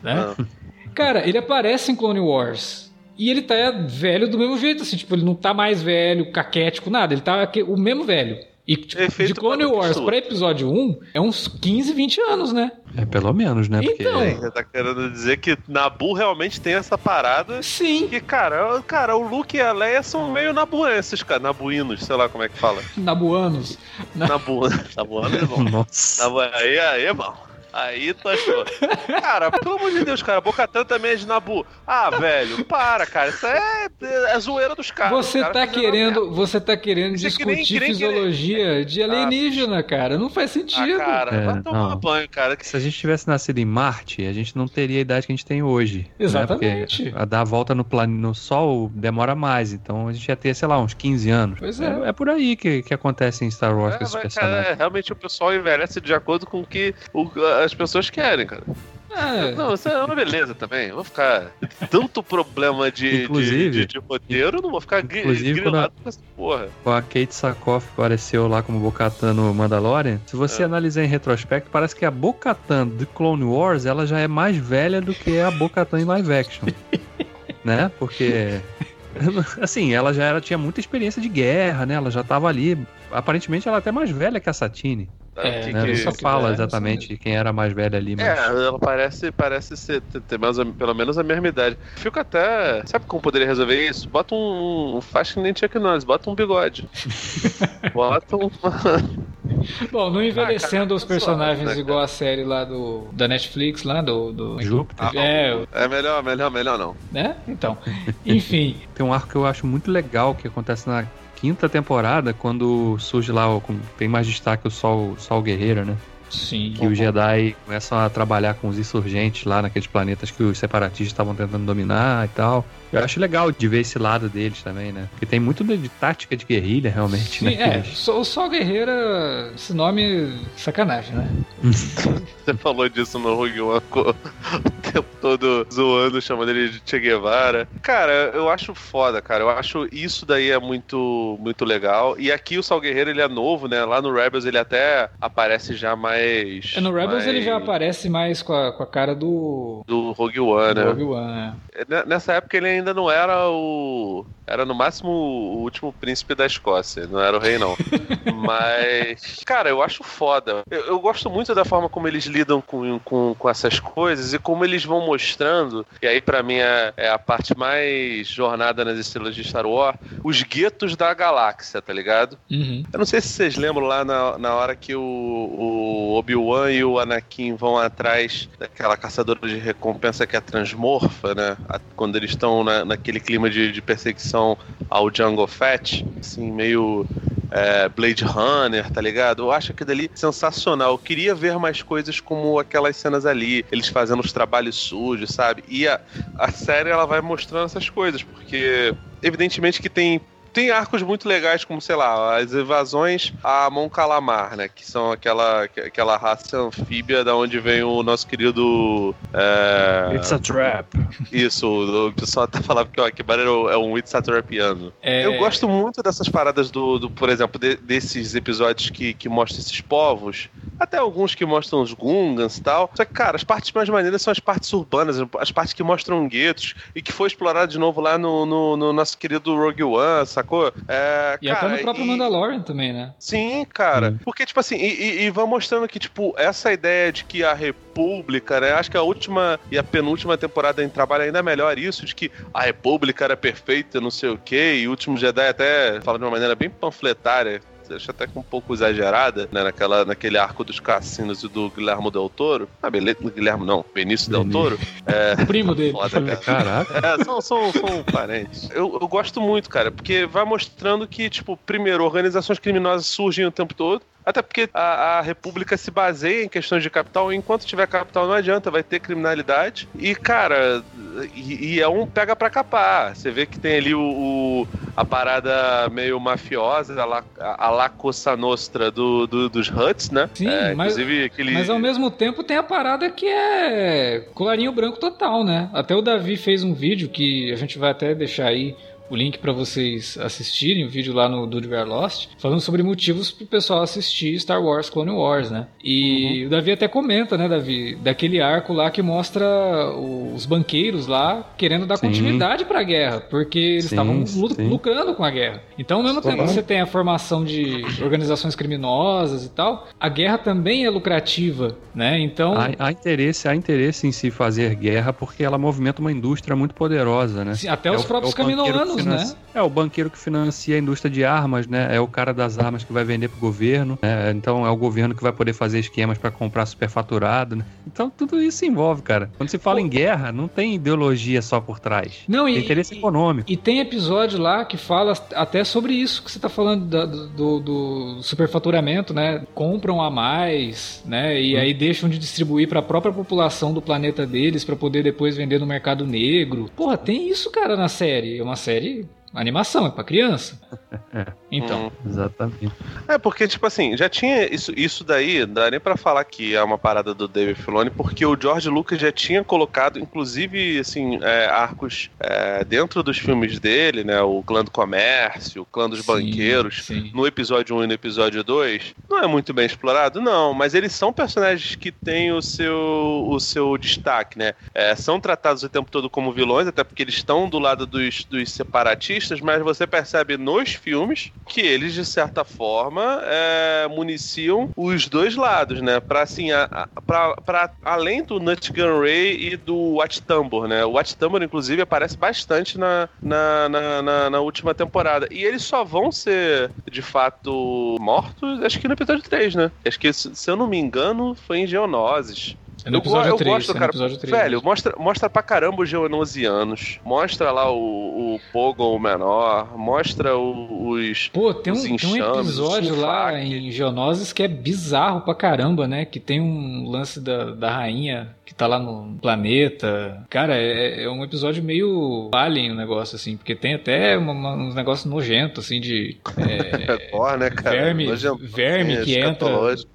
Né? Uhum. Cara, ele aparece em Clone Wars. E ele tá velho do mesmo jeito, assim, tipo, ele não tá mais velho, caquético, nada. Ele tá o mesmo velho. E tipo, de Clone Wars para episódio 1 é uns 15, 20 anos, né? É pelo menos, né? Porque... Então. Você tá querendo dizer que Nabu realmente tem essa parada. Sim. Que, cara, cara, o Luke e a Leia são meio nabuenses, cara. Nabuinos, sei lá como é que fala. Nabuanos. Nabu... Nabuanos, irmão. Nossa. Nabu... Aí, aí, irmão. Aí tu achou. Cara, pelo amor de Deus, cara, Bocatan também é de Nabu. Ah, velho, para, cara. Isso é, é zoeira dos caras. Você cara tá querendo, você tá querendo discutir nem, fisiologia de alienígena, ah, cara. Não faz sentido. Ah, cara, é, vai tomar não. banho, cara. Se a gente tivesse nascido em Marte, a gente não teria a idade que a gente tem hoje. Né? Exatamente. Né? a dar a volta no, plan... no Sol demora mais. Então a gente ia ter, sei lá, uns 15 anos. Pois é. É, é por aí que, que acontece em Star Wars é, com esses personagens. Cara, é, realmente o pessoal envelhece de acordo com o que o, as pessoas querem, cara. É. Não, isso é uma beleza também. Eu vou ficar. Tanto problema de, de, de, de, roteiro, não vou ficar inclusive, grilado com essa porra. A Kate Sakoff apareceu lá como Bocatan no Mandalorian, se você é. analisar em retrospecto, parece que a Bocatan de Clone Wars ela já é mais velha do que a Bocatan em live action. né? Porque. Assim, ela já era, tinha muita experiência de guerra, né? Ela já tava ali. Aparentemente, ela é até mais velha que a Satine. É, que, né, que, só fala é, exatamente quem era mais velha ali. Mas... É, ela parece, parece ser, ter mais, pelo menos a mesma idade. Fico até. Sabe como poderia resolver isso? Bota um. um faz que nem Chuck Norris, bota um bigode. bota um. Bom, não envelhecendo ah, os personagens suave, né, igual a série lá do da Netflix, lá do. do... Júpiter. Ah, é, é melhor, melhor, melhor não. Né? Então. Enfim. Tem um arco que eu acho muito legal que acontece na quinta temporada, quando surge lá, tem mais destaque o Sol, Sol Guerreiro, né? Sim. Que os Jedi começam a trabalhar com os insurgentes lá naqueles planetas que os separatistas estavam tentando dominar e tal. Eu acho legal de ver esse lado deles também, né? Porque tem muito de, de tática de guerrilha, realmente, Sim, né? É, só, só Guerreira, esse nome sacanagem, né? Você falou disso no Rogue One o tempo todo zoando, chamando ele de Che Guevara. Cara, eu acho foda, cara. Eu acho isso daí é muito, muito legal. E aqui o Sal Guerreiro, ele é novo, né? Lá no Rebels ele até aparece já mais... É, no Rebels mais... ele já aparece mais com a, com a cara do... Do Rogue One, né? Rogue One, é. Nessa época ele ainda não era o. Era no máximo o último príncipe da Escócia, não era o rei, não. Mas, cara, eu acho foda. Eu, eu, gosto muito da forma como eles lidam com, com, com essas coisas e como eles vão mostrando. E aí, para mim, é, é, a parte mais jornada nas estrelas de Star Wars: os guetos da galáxia, tá ligado? Uhum. Eu não sei se vocês lembram lá na, na hora que o, o Obi-Wan e o Anakin vão atrás daquela caçadora de recompensa que é transmorfa, né? Quando eles estão na, naquele clima de, de perseguição ao Jungle Fett, assim, meio é, Blade Runner, tá ligado? Eu acho que dali sensacional. Eu queria ver mais coisas como aquelas cenas ali, eles fazendo os trabalhos sujos, sabe? E a, a série ela vai mostrando essas coisas, porque evidentemente que tem tem arcos muito legais, como, sei lá, as evasões a Mon Calamar, né? Que são aquela, aquela raça anfíbia da onde vem o nosso querido. É... It's a Trap. Isso, o pessoal até falava que o Akibar é um It's a Trapiano. É... Eu gosto muito dessas paradas do, do por exemplo, de, desses episódios que, que mostram esses povos. Até alguns que mostram os Gungans e tal. Só que, cara, as partes mais maneiras são as partes urbanas, as partes que mostram guetos e que foi explorado de novo lá no, no, no nosso querido Rogue One, sabe? Sacou? É, e cara, até no próprio e... Mandalorian também, né? Sim, cara. Hum. Porque, tipo assim, e, e, e vão mostrando que, tipo, essa ideia de que a República, né? Acho que a última e a penúltima temporada em trabalho ainda é melhor isso, de que a República era perfeita, não sei o quê, e o último Jedi até fala de uma maneira bem panfletária, acho até que um pouco exagerada, né? Naquela, naquele arco dos cassinos e do Guilherme Del Toro. Ah, beleza, Guilherme não, Benício Del Toro. É, Primo dele. Foda, cara. Caraca. É, são, são, são parentes. Eu, eu gosto muito, cara, porque vai mostrando que, tipo, primeiro, organizações criminosas surgem o tempo todo. Até porque a, a, República se baseia em questões de capital. Enquanto tiver capital, não adianta, vai ter criminalidade. E, cara, e, e é um pega pra capar. Você vê que tem ali o, o a parada meio mafiosa, a la, a la Cosa Nostra do, do, dos Huts, né? Sim, é, mas, aquele... mas ao mesmo tempo tem a parada que é colarinho branco total, né? Até o Davi fez um vídeo que a gente vai até deixar aí o link para vocês assistirem o vídeo lá no Dude We Lost, falando sobre motivos pro pessoal assistir Star Wars Clone Wars, né? E uhum. o Davi até comenta, né, Davi, daquele arco lá que mostra os banqueiros lá querendo dar sim. continuidade para a guerra, porque eles estavam lucrando com a guerra. Então, ao mesmo tempo que você tem a formação de organizações criminosas e tal, a guerra também é lucrativa, né? Então, há, há interesse, há interesse em se fazer guerra porque ela movimenta uma indústria muito poderosa, né? Sim, até é os próprios é caminoanos né? É o banqueiro que financia a indústria de armas, né? É o cara das armas que vai vender pro governo, né? Então é o governo que vai poder fazer esquemas para comprar superfaturado, né? Então tudo isso envolve, cara. Quando se fala Pô. em guerra, não tem ideologia só por trás. Não, tem e, interesse econômico. E tem episódio lá que fala até sobre isso que você tá falando da, do, do, superfaturamento, né? Compram a mais, né? E hum. aí deixam de distribuir para a própria população do planeta deles para poder depois vender no mercado negro. Porra, tem isso, cara, na série. É uma série série animação, é pra criança. Então. Hum. Exatamente. É, porque, tipo assim, já tinha isso, isso daí, não dá nem pra falar que é uma parada do David Filoni, porque o George Lucas já tinha colocado, inclusive, assim, é, arcos é, dentro dos filmes dele, né? O clã do comércio, o clã dos sim, banqueiros, sim. no episódio 1 e no episódio 2. Não é muito bem explorado, não, mas eles são personagens que têm o seu, o seu destaque, né? É, são tratados o tempo todo como vilões, até porque eles estão do lado dos, dos separatistas mas você percebe nos filmes que eles, de certa forma, é, municiam os dois lados, né? Pra, assim, a, a, pra, pra, além do Nutgun Ray e do Watch Tambor, né? O Watch Tambor, inclusive, aparece bastante na, na, na, na, na última temporada. E eles só vão ser, de fato, mortos, acho que no episódio 3, né? Acho que, se eu não me engano, foi em Geonoses. É no episódio eu, eu 3, gosto, é cara. episódio 3 velho, mostra, mostra pra caramba os geonosianos. Mostra lá o, o Pogon menor. Mostra os. Pô, tem um, os tem um enxames, episódio lá em Geonoses que é bizarro pra caramba, né? Que tem um lance da, da rainha que tá lá no planeta. Cara, é, é um episódio meio alien o negócio, assim, porque tem até uma- uma- uns negócios nojentos, assim, de. É, Thor, né, cara? verme, Nojento, verme assim, que entra.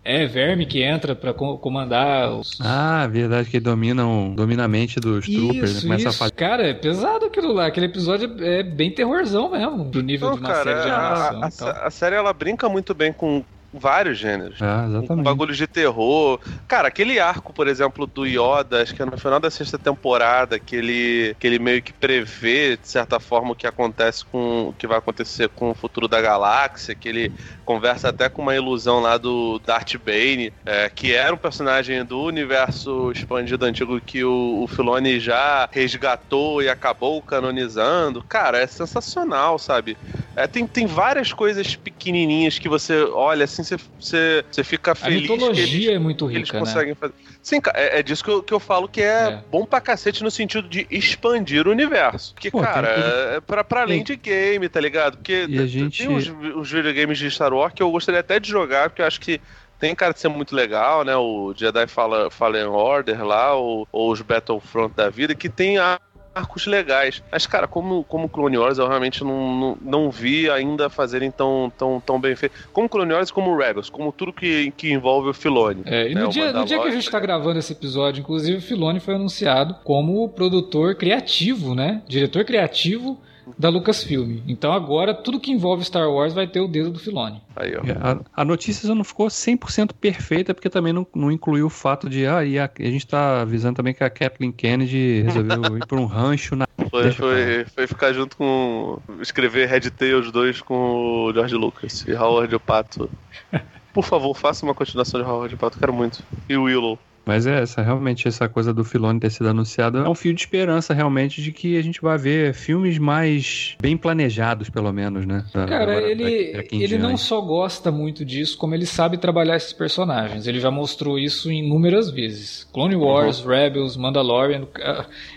É, verme que entra pra co- comandar os. Ah, verdade que dominam, domina a mente dos troopers, né? Isso, Começa a isso. fazer. Cara, é pesado aquilo lá. Aquele episódio é bem terrorzão mesmo, pro nível Não, de uma cara, série de a, animação a- tal. a série ela brinca muito bem com vários gêneros. Ah, Com exatamente. bagulhos de terror. Cara, aquele arco, por exemplo, do Yoda, acho que é no final da sexta temporada, que ele, que ele meio que prevê, de certa forma, o que acontece com. o que vai acontecer com o futuro da galáxia, que ele conversa até com uma ilusão lá do Darth Bane, é, que era um personagem do universo expandido antigo que o, o Filoni já resgatou e acabou canonizando. Cara, é sensacional, sabe? É, tem, tem várias coisas pequenininhas que você olha assim, você, fica A feliz que eles, mitologia é muito eles rica, né? conseguem fazer. Sim, cara, é, é disso que eu, que eu falo que é, É. bom pra cacete no sentido de expandir o universo. Porque, Pô, tem cara, coisa- é pra, pra além de game, tá ligado? Porque E a t- gente- tem uns, uns videogames de Star Wars que eu gostaria até de jogar, porque eu acho que tem cara de ser muito legal, né? O Jedi Fala- Fallen Order lá, ou, ou os Battlefront da vida, que tem a- arcos legais. Mas, cara, como, como Clone Wars, eu realmente não, não, não vi ainda fazerem tão, tão, tão bem feito. Como Clone Wars como Rebels, como tudo que, que envolve o Filoni. É, e né, no, dia, no dia que a gente tá Mandalorian. gravando esse episódio, inclusive, o Filoni foi anunciado como produtor criativo, né? Diretor criativo da Lucasfilm. Então agora tudo que envolve Star Wars vai ter o dedo do Filoni. Aí, ó. A, a notícia só não ficou 100% perfeita, porque também não, não incluiu o fato de, ah, e a, a gente tá avisando também que a Kathleen Kennedy resolveu ir pra um rancho na. Foi, foi, foi ficar junto com. escrever Red Tails 2 com o George Lucas e Howard o Pato. Por favor, faça uma continuação de Howard o Pato, quero muito. E o Willow. Mas é essa, realmente, essa coisa do Filoni ter sido anunciado é um fio de esperança, realmente, de que a gente vai ver filmes mais bem planejados, pelo menos, né? Da- Cara, agora, ele, ele não só gosta muito disso, como ele sabe trabalhar esses personagens. Ele já mostrou isso inúmeras vezes. Clone Wars, Rebels, Mandalorian.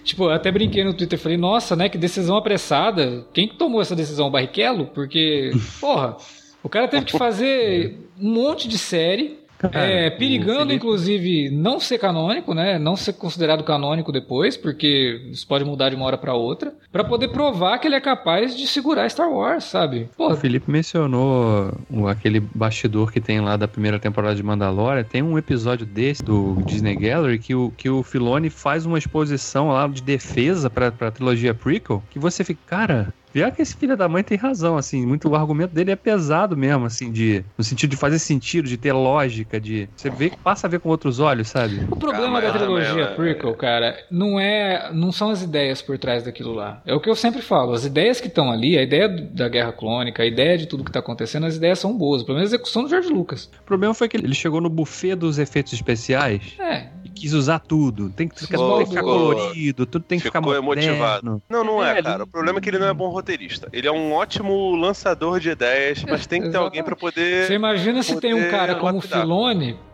Tipo, eu até brinquei no Twitter, falei, nossa, né, que decisão apressada. Quem que tomou essa decisão? O Barrichello? Porque, porra, o cara teve que fazer um monte de série. É, perigando, Felipe- inclusive, não ser canônico, né? Não ser considerado canônico depois, porque isso pode mudar de uma hora pra outra, Pra poder provar que ele é capaz de segurar Star Wars, sabe? O Felipe mencionou aquele bastidor que tem lá da primeira temporada de Mandalorian. Tem um episódio desse do Disney Gallery que o, que o Filoni faz uma exposição lá de defesa pra, pra trilogia prequel. Que você fica, cara, pior que esse filho da mãe tem razão, assim. Muito o argumento dele é pesado mesmo, assim, de no sentido de fazer sentido, de ter lógica, de você vê, passa a ver com outros olhos, sabe? O problema Ah, da trilogia também, né? prequel, cara, não é, não são as ideias por trás daquilo lá. É o que eu sempre falo. As ideias que estão ali, a ideia da guerra clônica, a ideia de tudo que tá acontecendo, as ideias são boas. Pelo menos a execução do George Lucas. O problema foi que ele chegou no buffet dos efeitos especiais É, quis usar tudo. Tem que, ficar- Ficou- tem que ficar colorido, tudo tem que ficar ficou moderno. emotivado. Não, não é, É, cara. ele- O problema é que ele não é bom roteirista. Ele é um ótimo lançador de ideias, mas tem que ter alguém pra poder. Você imagina se tem um cara como o lapidar.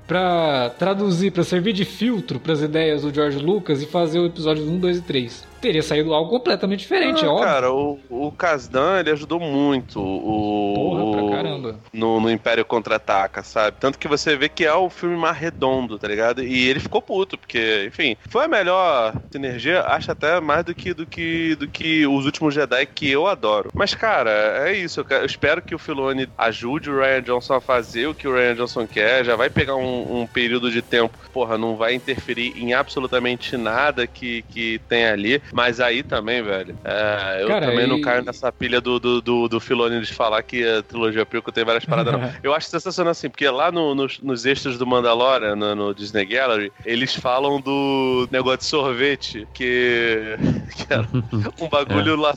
Pra traduzir, pra servir de filtro pras ideias do George Lucas e fazer o episódio 1, 2 e 3. Teria saído algo completamente diferente, é Ah, óbvio. cara, o, o Kasdan, ele ajudou muito o, Porra, pra caramba. no, no Império Contra-Ataca, sabe? Tanto que você vê que é o filme mais redondo, tá ligado? E ele ficou puto, porque, enfim, foi a melhor sinergia, acho até mais do que, do que, do que os últimos Jedi que eu adoro. Mas, cara, é isso. Eu, eu espero que o Filoni ajude o Ryan Johnson a fazer o que o Ryan Johnson quer. Já vai pegar um, um período de tempo, porra, não vai interferir em absolutamente nada que, que tem ali. Mas aí também, velho, é, eu Cara, também não e- caio nessa pilha do, do, do, do Filoni de falar que a trilogia prequel tem várias paradas, não. Eu acho sensacional assim, porque lá no- nos, nos extras do Mandalorian, no, no Disney Gallery, eles falam do negócio de sorvete, que, que era um bagulho lá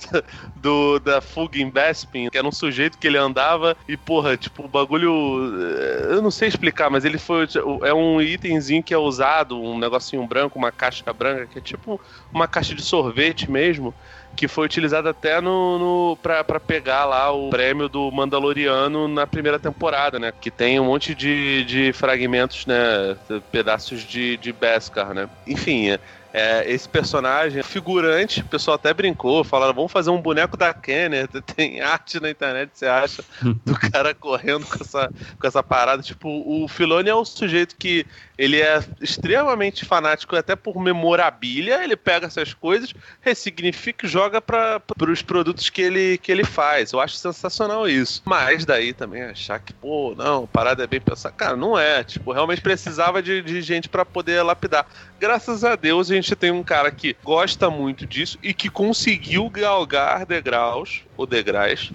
do, da fuga em Bespin, que era um sujeito que ele andava e, porra, tipo, o bagulho. eh, Eu não sei explicar, mas ele foi. É um itemzinho que é usado, um negocinho branco, uma caixa branca, que é tipo uma caixa de sorvete mesmo. Que foi utilizado até no, no pra pegar lá o prêmio do Mandaloriano na primeira temporada, né? Que tem um monte de, de fragmentos, né? Pedaços de, de Beskar, né? Enfim, é, é, esse personagem, figurante, o pessoal até brincou, falaram, vamos fazer um boneco da Kenner, tem arte na internet, você acha, do cara correndo com essa, com essa parada. Tipo, o Filoni é um sujeito que ele é extremamente fanático até por memorabilia, ele pega essas coisas, ressignifica e joga para os produtos que ele, que ele faz. Eu acho sensacional isso. Mas daí também achar que, pô, não, parada é bem pensada. Cara, não é. Tipo, realmente precisava de, de gente para poder lapidar. Graças a Deus a gente tem um cara que gosta muito disso e que conseguiu galgar degraus, ou degraus,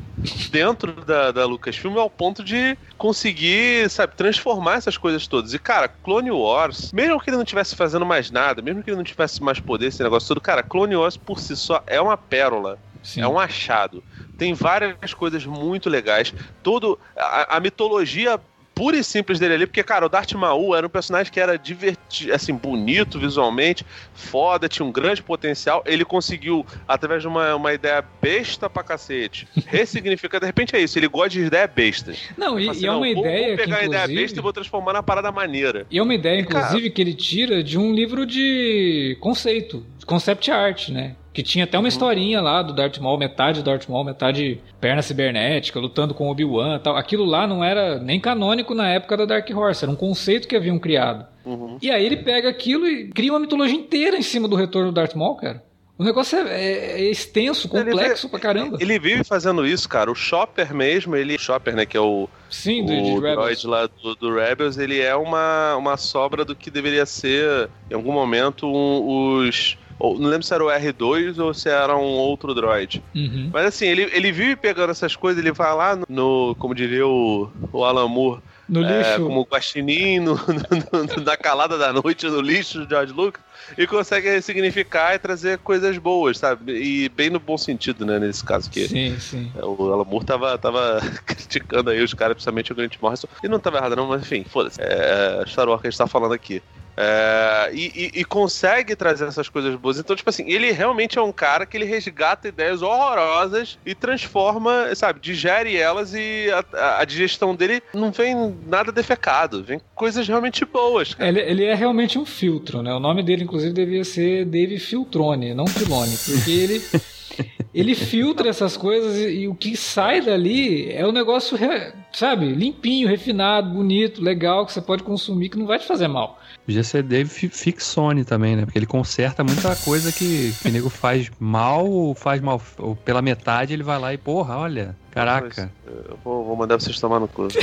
dentro da, da Lucasfilm ao ponto de conseguir, sabe, transformar essas coisas todas. E, cara, Clone Wars, mesmo que ele não estivesse fazendo mais nada, mesmo que ele não tivesse mais poder, esse negócio todo, cara, Clone Wars por si só é uma pérola. Sim. É um achado. Tem várias coisas muito legais. Todo a, a mitologia pura e simples dele ali, porque, cara, o Darth Maul era um personagem que era divertido, assim, bonito visualmente, foda, tinha um grande potencial. Ele conseguiu, através de uma, uma ideia besta pra cacete, ressignificar. De repente é isso, ele gosta de ideia bestas. Não, e, Fala assim, e é não, uma vou, ideia vou pegar que, a ideia besta e vou transformar na parada maneira. E é uma ideia, E, cara- inclusive, que ele tira de um livro de conceito, de concept art, né? Que tinha até uma Uhum. historinha lá do Darth Maul, metade Darth Maul, metade perna cibernética, lutando com Obi-Wan e tal. Aquilo lá não era nem canônico na época da Dark Horse, era um conceito que haviam criado. Uhum. E aí ele pega aquilo e cria uma mitologia inteira em cima do retorno do Darth Maul, cara. O negócio é, é- é extenso, Ele complexo pra caramba. Ele vive fazendo isso, cara. O Chopper mesmo, ele. Chopper, né? Que é o, Sim, do, o droid lá do, do Rebels, ele é uma, uma sobra do que deveria ser, em algum momento, um- os. Ou- não lembro se era o R2 ou se era um outro droid. Uhum. Mas assim, ele, ele vive pegando essas coisas, ele vai lá no, no- como diria o, o Alan Moore, No é, lixo. como guaxinim no, no- no- na calada da noite no lixo do George Lucas e consegue ressignificar e trazer coisas boas, sabe? E bem no bom sentido, né, nesse caso que Sim, sim. o Alan Moore tava, tava criticando aí os caras, principalmente o Grant Morrison. E não tava errado não, mas enfim, foda-se. É Star Wars que a gente tá falando aqui. É, e, e- e consegue trazer essas coisas boas. Então, tipo assim, ele realmente é um cara que ele resgata ideias horrorosas e transforma, sabe, digere elas e a, a- digestão dele não vem nada defecado, vem coisas realmente boas, cara. Ele, ele é realmente um filtro, né? O nome dele, inclusive, devia ser Dave Filtrone, não Filone, porque ele, ele filtra essas coisas e, e o que sai dali é um negócio, re- sabe, limpinho, refinado, bonito, legal, que você pode consumir, que não vai te fazer mal. Podia ser Dave Fi- Fixone também, né? Porque ele conserta muita coisa que, que o nego faz mal ou faz mal ou pela metade, ele vai lá e, porra, olha, caraca. Eu vou, vou mandar vocês tomar no cu.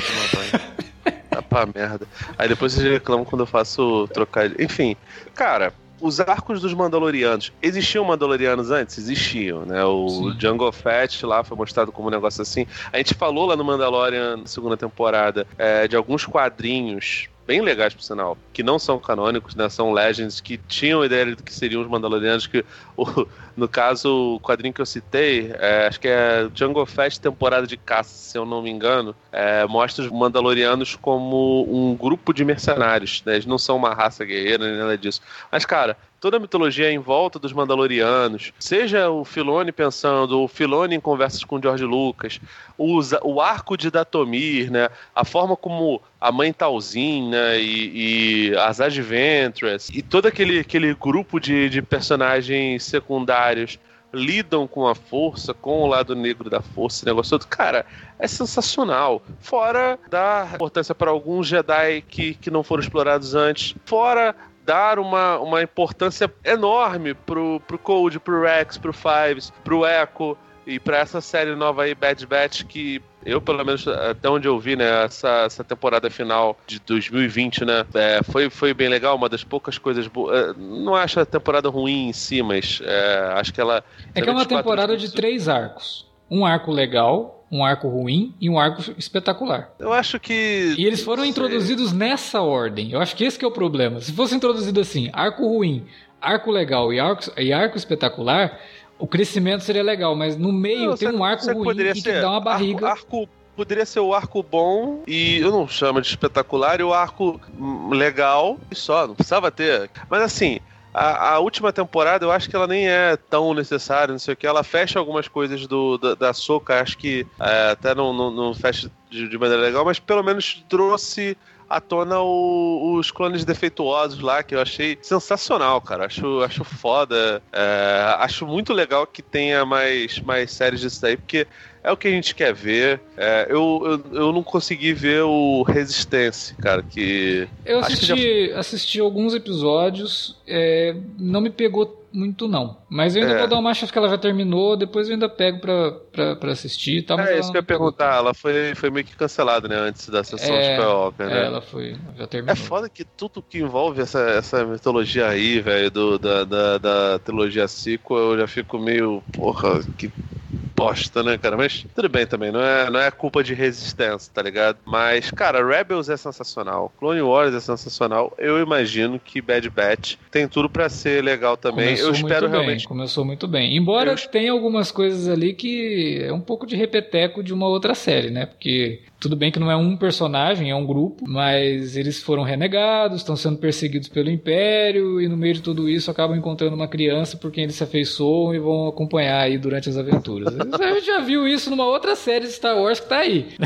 Tá pra merda. Aí depois vocês reclamam quando eu faço trocar. Enfim, cara. Os arcos dos Mandalorianos. Existiam Mandalorianos antes? Existiam, né? O Sim. Jungle Fett lá foi mostrado como um negócio assim. A gente falou lá no Mandalorian, na segunda temporada, é, de alguns quadrinhos bem legais, por sinal, que não são canônicos, né? São legends que tinham ideia do que seriam os Mandalorianos, que o- no caso, o quadrinho que eu citei, é, acho que é Jungle Fest temporada de caça, se eu não me engano, é, mostra os Mandalorianos como um grupo de mercenários, né? Eles não são uma raça guerreira nem nada disso. Mas, cara, toda a mitologia em volta dos Mandalorianos, seja o Filone pensando, o Filone em conversas com George Lucas, usa o arco de Datomir, né? A forma como a mãe Talzin, né? E, e as Adventures, e todo aquele, aquele grupo de, de personagens secundários lidam com a força, com o lado negro da força, esse negócio todo. Cara, é sensacional. Fora dar importância para alguns Jedi que, que não foram explorados antes. Fora dar uma, uma importância enorme pro, pro Code, pro Rex, pro Fives, pro Echo e pra essa série nova aí, Bad Batch, que Eu, pelo menos, até onde eu vi, né, essa, essa temporada final de 2020, né, é, foi, foi bem legal, uma das poucas coisas boas. É, não acho a temporada ruim em si, mas é, acho que ela. É que é uma temporada de três arcos. Um arco legal, um arco ruim e um arco espetacular. Eu acho que. E eles foram introduzidos nessa ordem. Eu acho que esse que é o problema. Se fosse introduzido assim, arco ruim, arco legal e arco, e arco espetacular, o crescimento seria legal, mas no meio não, tem um arco ruim que, que dá uma barriga. Arco, arco poderia ser o arco bom e eu não chamo de espetacular e o arco legal e só, não precisava ter. Mas assim, a, a, última temporada eu acho que ela nem é tão necessária, não sei o que. Ela fecha algumas coisas do, da, da Soca, acho que é, até não, não, não fecha de, de, maneira legal, mas pelo menos trouxe à tona o, os clones defeituosos lá, que eu achei sensacional, cara. Acho, acho foda. É, acho muito legal que tenha mais, mais séries disso daí, porque é o que a gente quer ver. É, eu, eu, eu, não consegui ver o Resistência, cara, que. Eu assisti, já... assisti alguns episódios, é, não me pegou muito não. Mas eu ainda é. vou dar uma chance que ela já terminou, depois eu ainda pego pra, pra, pra assistir. Tá, é, isso que eu ia perguntar. Ela foi, foi meio que cancelada, né? Antes da sessão é, de Skywalker, né? É, ela foi, já terminou. É foda que tudo que envolve essa, essa mitologia aí, velho, da, da, da trilogia sequel, eu já fico meio, porra, que bosta, né, cara? Mas tudo bem também, não é, não é culpa de resistência, tá ligado? Mas, cara, Rebels é sensacional, Clone Wars é sensacional. Eu imagino que Bad Batch tem tudo para ser legal também. Começou eu espero bem, realmente. Começou muito bem. Embora eu... tenha algumas coisas ali que é um pouco de repeteco de uma outra série, né? Porque tudo bem que não é um personagem, é um grupo, mas eles foram renegados, estão sendo perseguidos pelo Império e no meio de tudo isso acabam encontrando uma criança por quem eles se afeiçoam e vão acompanhar aí durante as aventuras. A gente já viu isso numa outra série de Star Wars que tá aí.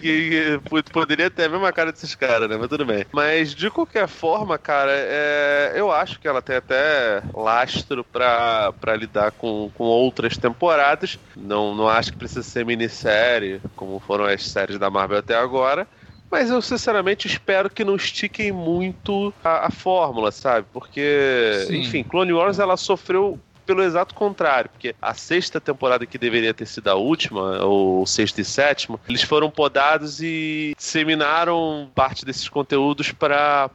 Que, poderia ter a mesma cara desses caras, né? Mas tudo bem. Mas de qualquer forma, cara, é, eu acho que ela tem até lastro pra, pra lidar com, com outras temporadas. Não, não acho que precisa ser minissérie, como foram as séries da Marvel Marvel até agora. Mas eu sinceramente espero que não estiquem muito a, a fórmula, sabe? Porque, Sim. enfim, Clone Wars ela sofreu pelo exato contrário, porque a sexta temporada que deveria ter sido a última, ou sexta e sétima, eles foram podados e disseminaram parte desses conteúdos para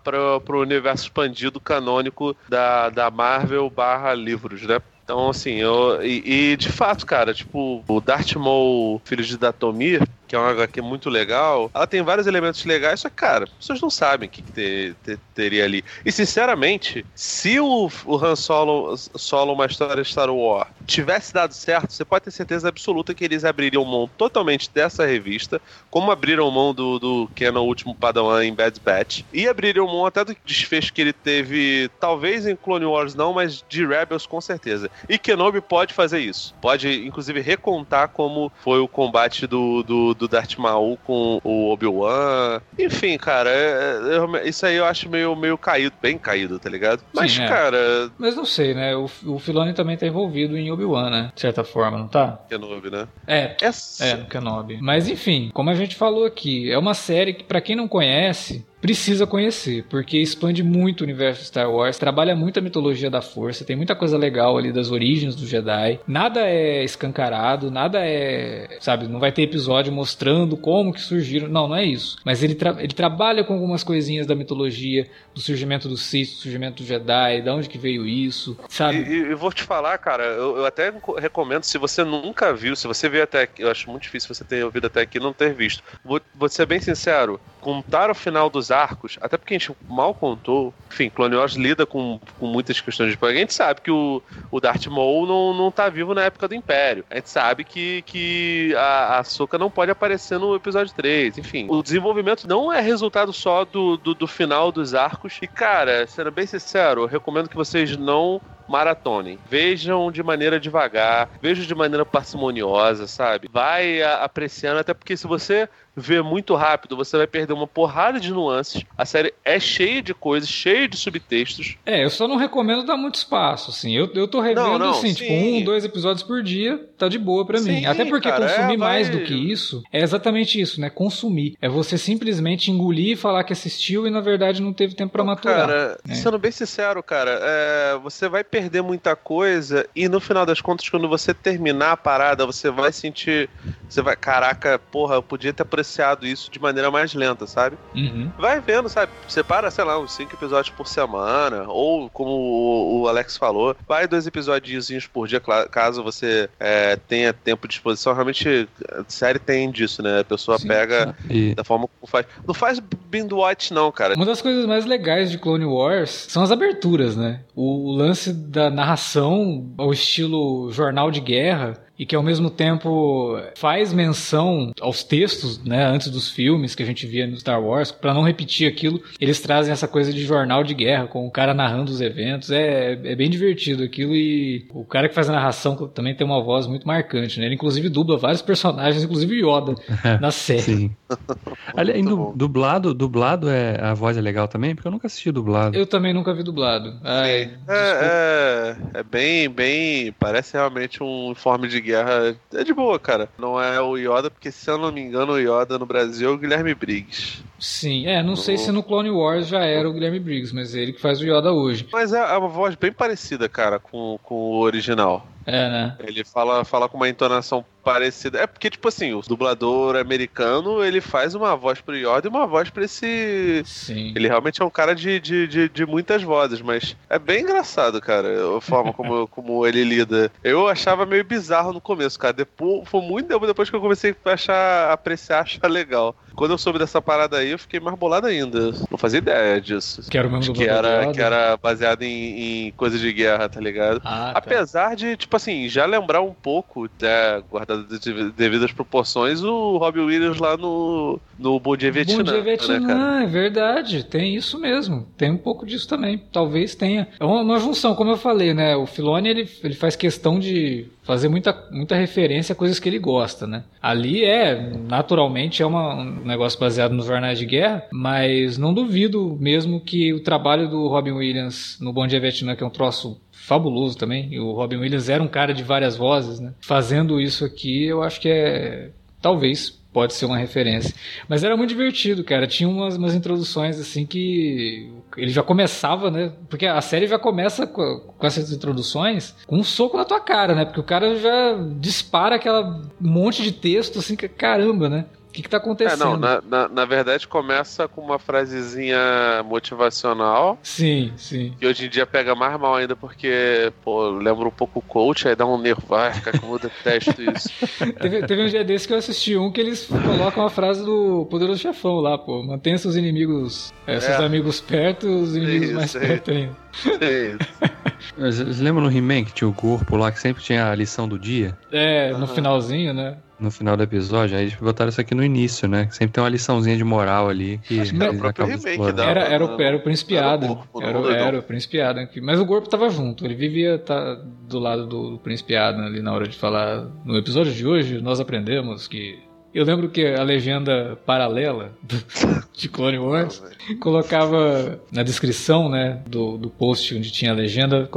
o universo expandido canônico da, da Marvel barra livros, né? Então, assim, eu. E, e, de fato, cara, tipo, o Darth Maul, filho de Datomir, que é uma HQ muito legal, ela tem vários elementos legais, só que, cara, pessoas não sabem o que, que ter, ter, teria ali. E, sinceramente, se o, o Han Solo, Solo, uma história Star Wars, tivesse dado certo, você pode ter certeza absoluta que eles abririam mão totalmente dessa revista, como abriram mão do, do Canon Último Padawan em Bad Batch, e abririam mão até do desfecho que ele teve, talvez em Clone Wars não, mas de Rebels com certeza. E Kenobi pode fazer isso. Pode, inclusive, recontar como foi o combate do, do, do Darth Maul com o Obi-Wan. Enfim, cara, é, é, isso aí eu acho meio, meio caído, bem caído, tá ligado? Mas, Sim, é. cara. Mas não sei, né? O, o Filoni também tá envolvido em Obi-Wan, né? De certa forma, não tá? Kenobi, né? É. Essa... É, no Kenobi. Mas enfim, como a gente falou aqui, é uma série que, para quem não conhece, precisa conhecer, porque expande muito o universo Star Wars, trabalha muito a mitologia da força, tem muita coisa legal ali das origens do Jedi. Nada é escancarado, nada é, sabe, não vai ter episódio mostrando como que surgiram. Não, não é isso. Mas ele, tra ele trabalha com algumas coisinhas da mitologia, do surgimento do Sith, do surgimento do Jedi, de onde que veio isso, sabe? E, e vou te falar, cara, eu, eu, até recomendo, se você nunca viu, se você veio até aqui, eu acho muito difícil você ter ouvido até aqui não ter visto. Vou, vou ser bem sincero, contar o final dos arcos, até porque a gente mal contou, enfim, Clone Wars lida com, com muitas questões de A gente sabe que o, o Darth Maul não, não tá vivo na época do Império. A gente sabe que, que a, a Soka não pode aparecer no episódio 3. Enfim, o desenvolvimento não é resultado só do, do, do final dos arcos. E, cara, sendo bem sincero, eu recomendo que vocês não maratonem. Vejam de maneira devagar, vejam de maneira parcimoniosa, sabe? Vai apreciando, até porque se você ver muito rápido, você vai perder uma porrada de nuances. A série é cheia de coisas, cheia de subtextos. É, eu só não recomendo dar muito espaço, assim. Eu, eu tô revendo, não, não, assim, tipo, sim. tipo, um, dois episódios por dia, tá de boa para mim. Até porque cara, consumir é, mais do que isso é exatamente isso, né? Consumir. É você simplesmente engolir e falar que assistiu e na verdade não teve tempo para maturar. Cara, né? sendo bem sincero, cara, é, você vai perder muita coisa e no final das contas, quando você terminar a parada, você vai sentir. Você vai, caraca, porra, eu podia ter apreciado isso de maneira mais lenta, sabe? Uhum. Vai vendo, sabe? Separa, sei lá, uns cinco episódios por semana, ou como o Alex falou, vai dois episódios por dia, caso você é, tenha tempo de disposição. Realmente, a série tem disso, né? A pessoa Sim. pega e... da forma como faz. Não faz binge watch, não, cara. Uma das coisas mais legais de Clone Wars são as aberturas, né? O lance da narração ao estilo jornal de guerra e que ao mesmo tempo faz menção aos textos, né, antes dos filmes que a gente via no Star Wars, para não repetir aquilo, eles trazem essa coisa de jornal de guerra, com o cara narrando os eventos, é, é bem divertido aquilo e o cara que faz a narração também tem uma voz muito marcante, né, ele inclusive dubla vários personagens, inclusive Yoda, na série. Sim. Aliás, dublado, dublado é, a voz é legal também, porque eu nunca assisti dublado. Eu também nunca vi dublado. Ai, é, é, é, bem, bem, parece realmente um informe de guerra é de boa, cara. Não é o Yoda, porque se eu não me engano, o Yoda no Brasil é o Guilherme Briggs. Sim, é, não no... sei se no Clone Wars já era o Guilherme Briggs, mas é ele que faz o Yoda hoje. Mas é, é uma voz bem parecida, cara, com, com o original. É, né? Ele fala, fala com uma entonação parecida. É porque, tipo assim, o dublador americano, ele faz uma voz pro Yoda e uma voz pra esse... Sim. Ele realmente é um cara de, de, de, de muitas vozes, mas é bem engraçado, cara, a forma como, como ele lida. Eu achava meio bizarro no começo, cara. Depois, foi muito depois que eu comecei a achar, apreciar, achar legal. Quando eu soube dessa parada aí, eu fiquei mais bolado ainda. Não fazia ideia disso. Que era o mesmo que era, que era baseado em, em coisa de guerra, tá ligado? Ah, tá. Apesar de, tipo assim, já lembrar um pouco, né, guardado de devidas proporções, o Robbie Williams lá no, no Bom Dia Vietnã. Bom Dia Vietnã, né, é verdade. Tem isso mesmo. Tem um pouco disso também. Talvez tenha. É uma, uma junção, como eu falei, né? O Filoni, ele, ele faz questão de fazer muita, muita referência a coisas que ele gosta, né? Ali é, naturalmente, é uma, um negócio baseado nos jornais de guerra, mas não duvido mesmo que o trabalho do Robin Williams no Bom Dia Vietnã, que é um troço fabuloso também, e o Robin Williams era um cara de várias vozes, né? Fazendo isso aqui, eu acho que é, talvez, pode ser uma referência. Mas era muito divertido, cara. Tinha umas, umas introduções assim que ele já começava, né? Porque a série já começa com, com, essas introduções com um soco na tua cara, né? Porque o cara já dispara aquela monte de texto assim que caramba, né? Que, que tá acontecendo? É, não, na, na, na, verdade começa com uma frasezinha motivacional. Sim, sim. Que hoje em dia pega mais mal ainda porque, pô, lembra um pouco o coach, aí dá um nervo, vai, ficar como eu detesto isso. teve, teve um dia desse que eu assisti um que eles colocam a frase do Poderoso Chefão lá, pô, mantenha seus inimigos, é, seus é. amigos perto, os inimigos isso, mais perto ainda. Vocês lembram no He-Man que tinha o corpo lá que sempre tinha a lição do dia? É, no uhum. finalzinho, né? No final do episódio, aí eles botaram isso aqui no início, né? Sempre tem uma liçãozinha de moral ali que Acho que era, o próprio remake da, era, era, o, era o Príncipe Adam. Era, o, era, o Príncipe Adam. Mas o Gorpo tava junto, ele vivia tá, do lado do, do Príncipe Adam ali na hora de falar. No episódio de hoje, nós aprendemos que eu lembro que a legenda paralela de Clone Wars colocava na descrição né, do, do post onde tinha a legenda,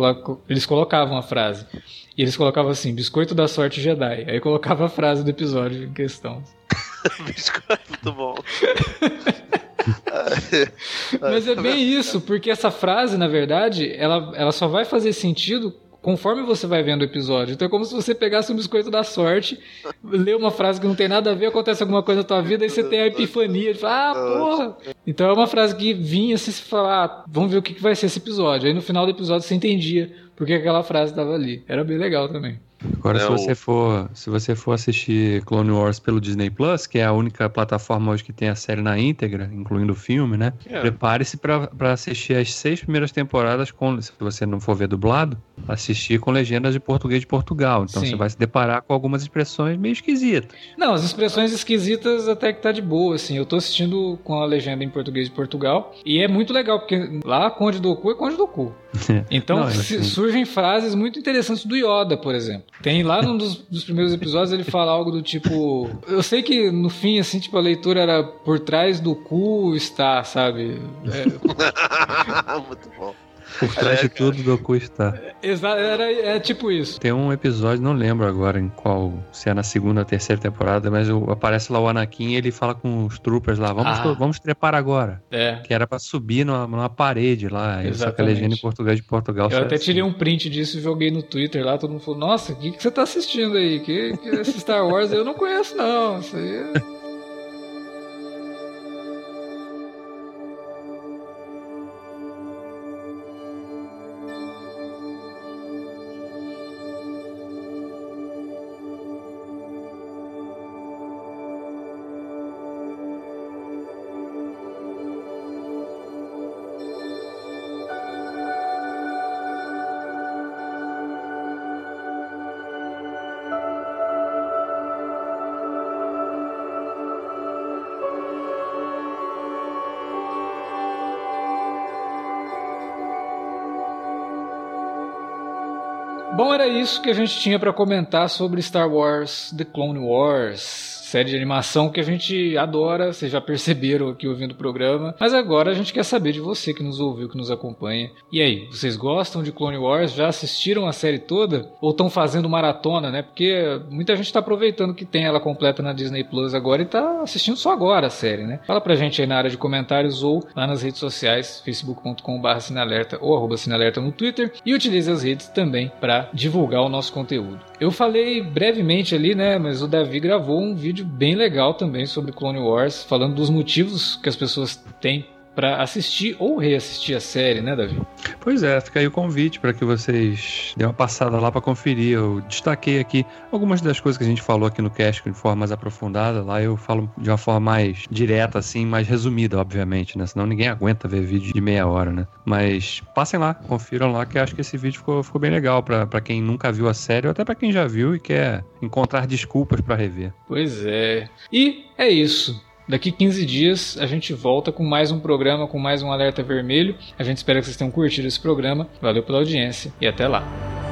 eles colocavam a frase. E eles colocavam assim, biscoito da sorte Jedi. Aí colocava a frase do episódio em questão. biscoito, bom. Mas é bem isso, porque essa frase, na verdade, ela, ela só vai fazer sentido conforme você vai vendo o episódio. Então é como se você pegasse um biscoito da sorte, lê uma frase que não tem nada a ver, acontece alguma coisa na tua vida, e você tem a epifania de falar, ah, porra! Então é uma frase que vinha se falar, ah, vamos ver o que vai ser esse episódio. Aí no final do episódio você entendia porque aquela frase estava ali. Era bem legal também. Agora, é se, você for, se você for assistir Clone Wars pelo Disney Plus, que é a única plataforma hoje que tem a série na íntegra, incluindo o filme, né? É. Prepare-se para assistir as seis primeiras temporadas, com, se você não for ver dublado, assistir com legendas de português de Portugal. Então Sim. você vai se deparar com algumas expressões meio esquisitas. Não, as expressões esquisitas até que tá de boa, assim. Eu tô assistindo com a legenda em português de Portugal e é muito legal, porque lá Conde do Cu é Conde do Cu. Então Não, assim... surgem frases muito interessantes do Yoda, por exemplo. Tem lá num dos, dos, primeiros episódios ele fala algo do tipo. Eu sei que no fim, assim, tipo, a leitura era por trás do cu está, sabe? É... muito bom. Por trás de tudo do cu está. Exato, era, é tipo isso. Tem um episódio, não lembro agora em qual, se é na segunda ou terceira temporada, mas aparece lá o Anakin e ele fala com os troopers lá, vamos, ah. vamos trepar agora. É. Que era pra subir numa, numa parede lá, Exatamente. só que a legenda em português de Portugal. Eu até assim. tirei um print disso e joguei no Twitter lá, todo mundo falou, nossa, o que, que você tá assistindo aí? Que, que esse Star Wars eu não conheço não, isso aí é... era isso que a gente tinha para comentar sobre Star Wars The Clone Wars série de animação que a gente adora, vocês já perceberam aqui ouvindo o programa. Mas agora a gente quer saber de você que nos ouviu, que nos acompanha. E aí, vocês gostam de Clone Wars? Já assistiram a série toda? Ou estão fazendo maratona, né? Porque muita gente está aproveitando que tem ela completa na Disney Plus agora e está assistindo só agora a série, né? Fala pra gente aí na área de comentários ou lá nas redes sociais, facebook.com.br sinalerta ou arroba sinalerta no Twitter e utilize as redes também para divulgar o nosso conteúdo. Eu falei brevemente ali, né? Mas o Davi gravou um vídeo vídeo bem legal também sobre Clone Wars, falando dos motivos que as pessoas têm para assistir ou reassistir a série, né, Davi? Pois é, fica aí o convite para que vocês dêem uma passada lá para conferir. Eu destaquei aqui algumas das coisas que a gente falou aqui no cast de forma mais aprofundada. Lá eu falo de uma forma mais direta, assim, mais resumida, obviamente, né? Senão ninguém aguenta ver vídeo de meia hora, né? Mas passem lá, confiram lá, que acho que esse vídeo ficou, ficou bem legal para quem nunca viu a série ou até para quem já viu e quer encontrar desculpas para rever. Pois é. E é isso. Daqui 15 dias a gente volta com mais um programa, com mais um alerta vermelho. A gente espera que vocês tenham curtido esse programa. Valeu pela audiência e até lá.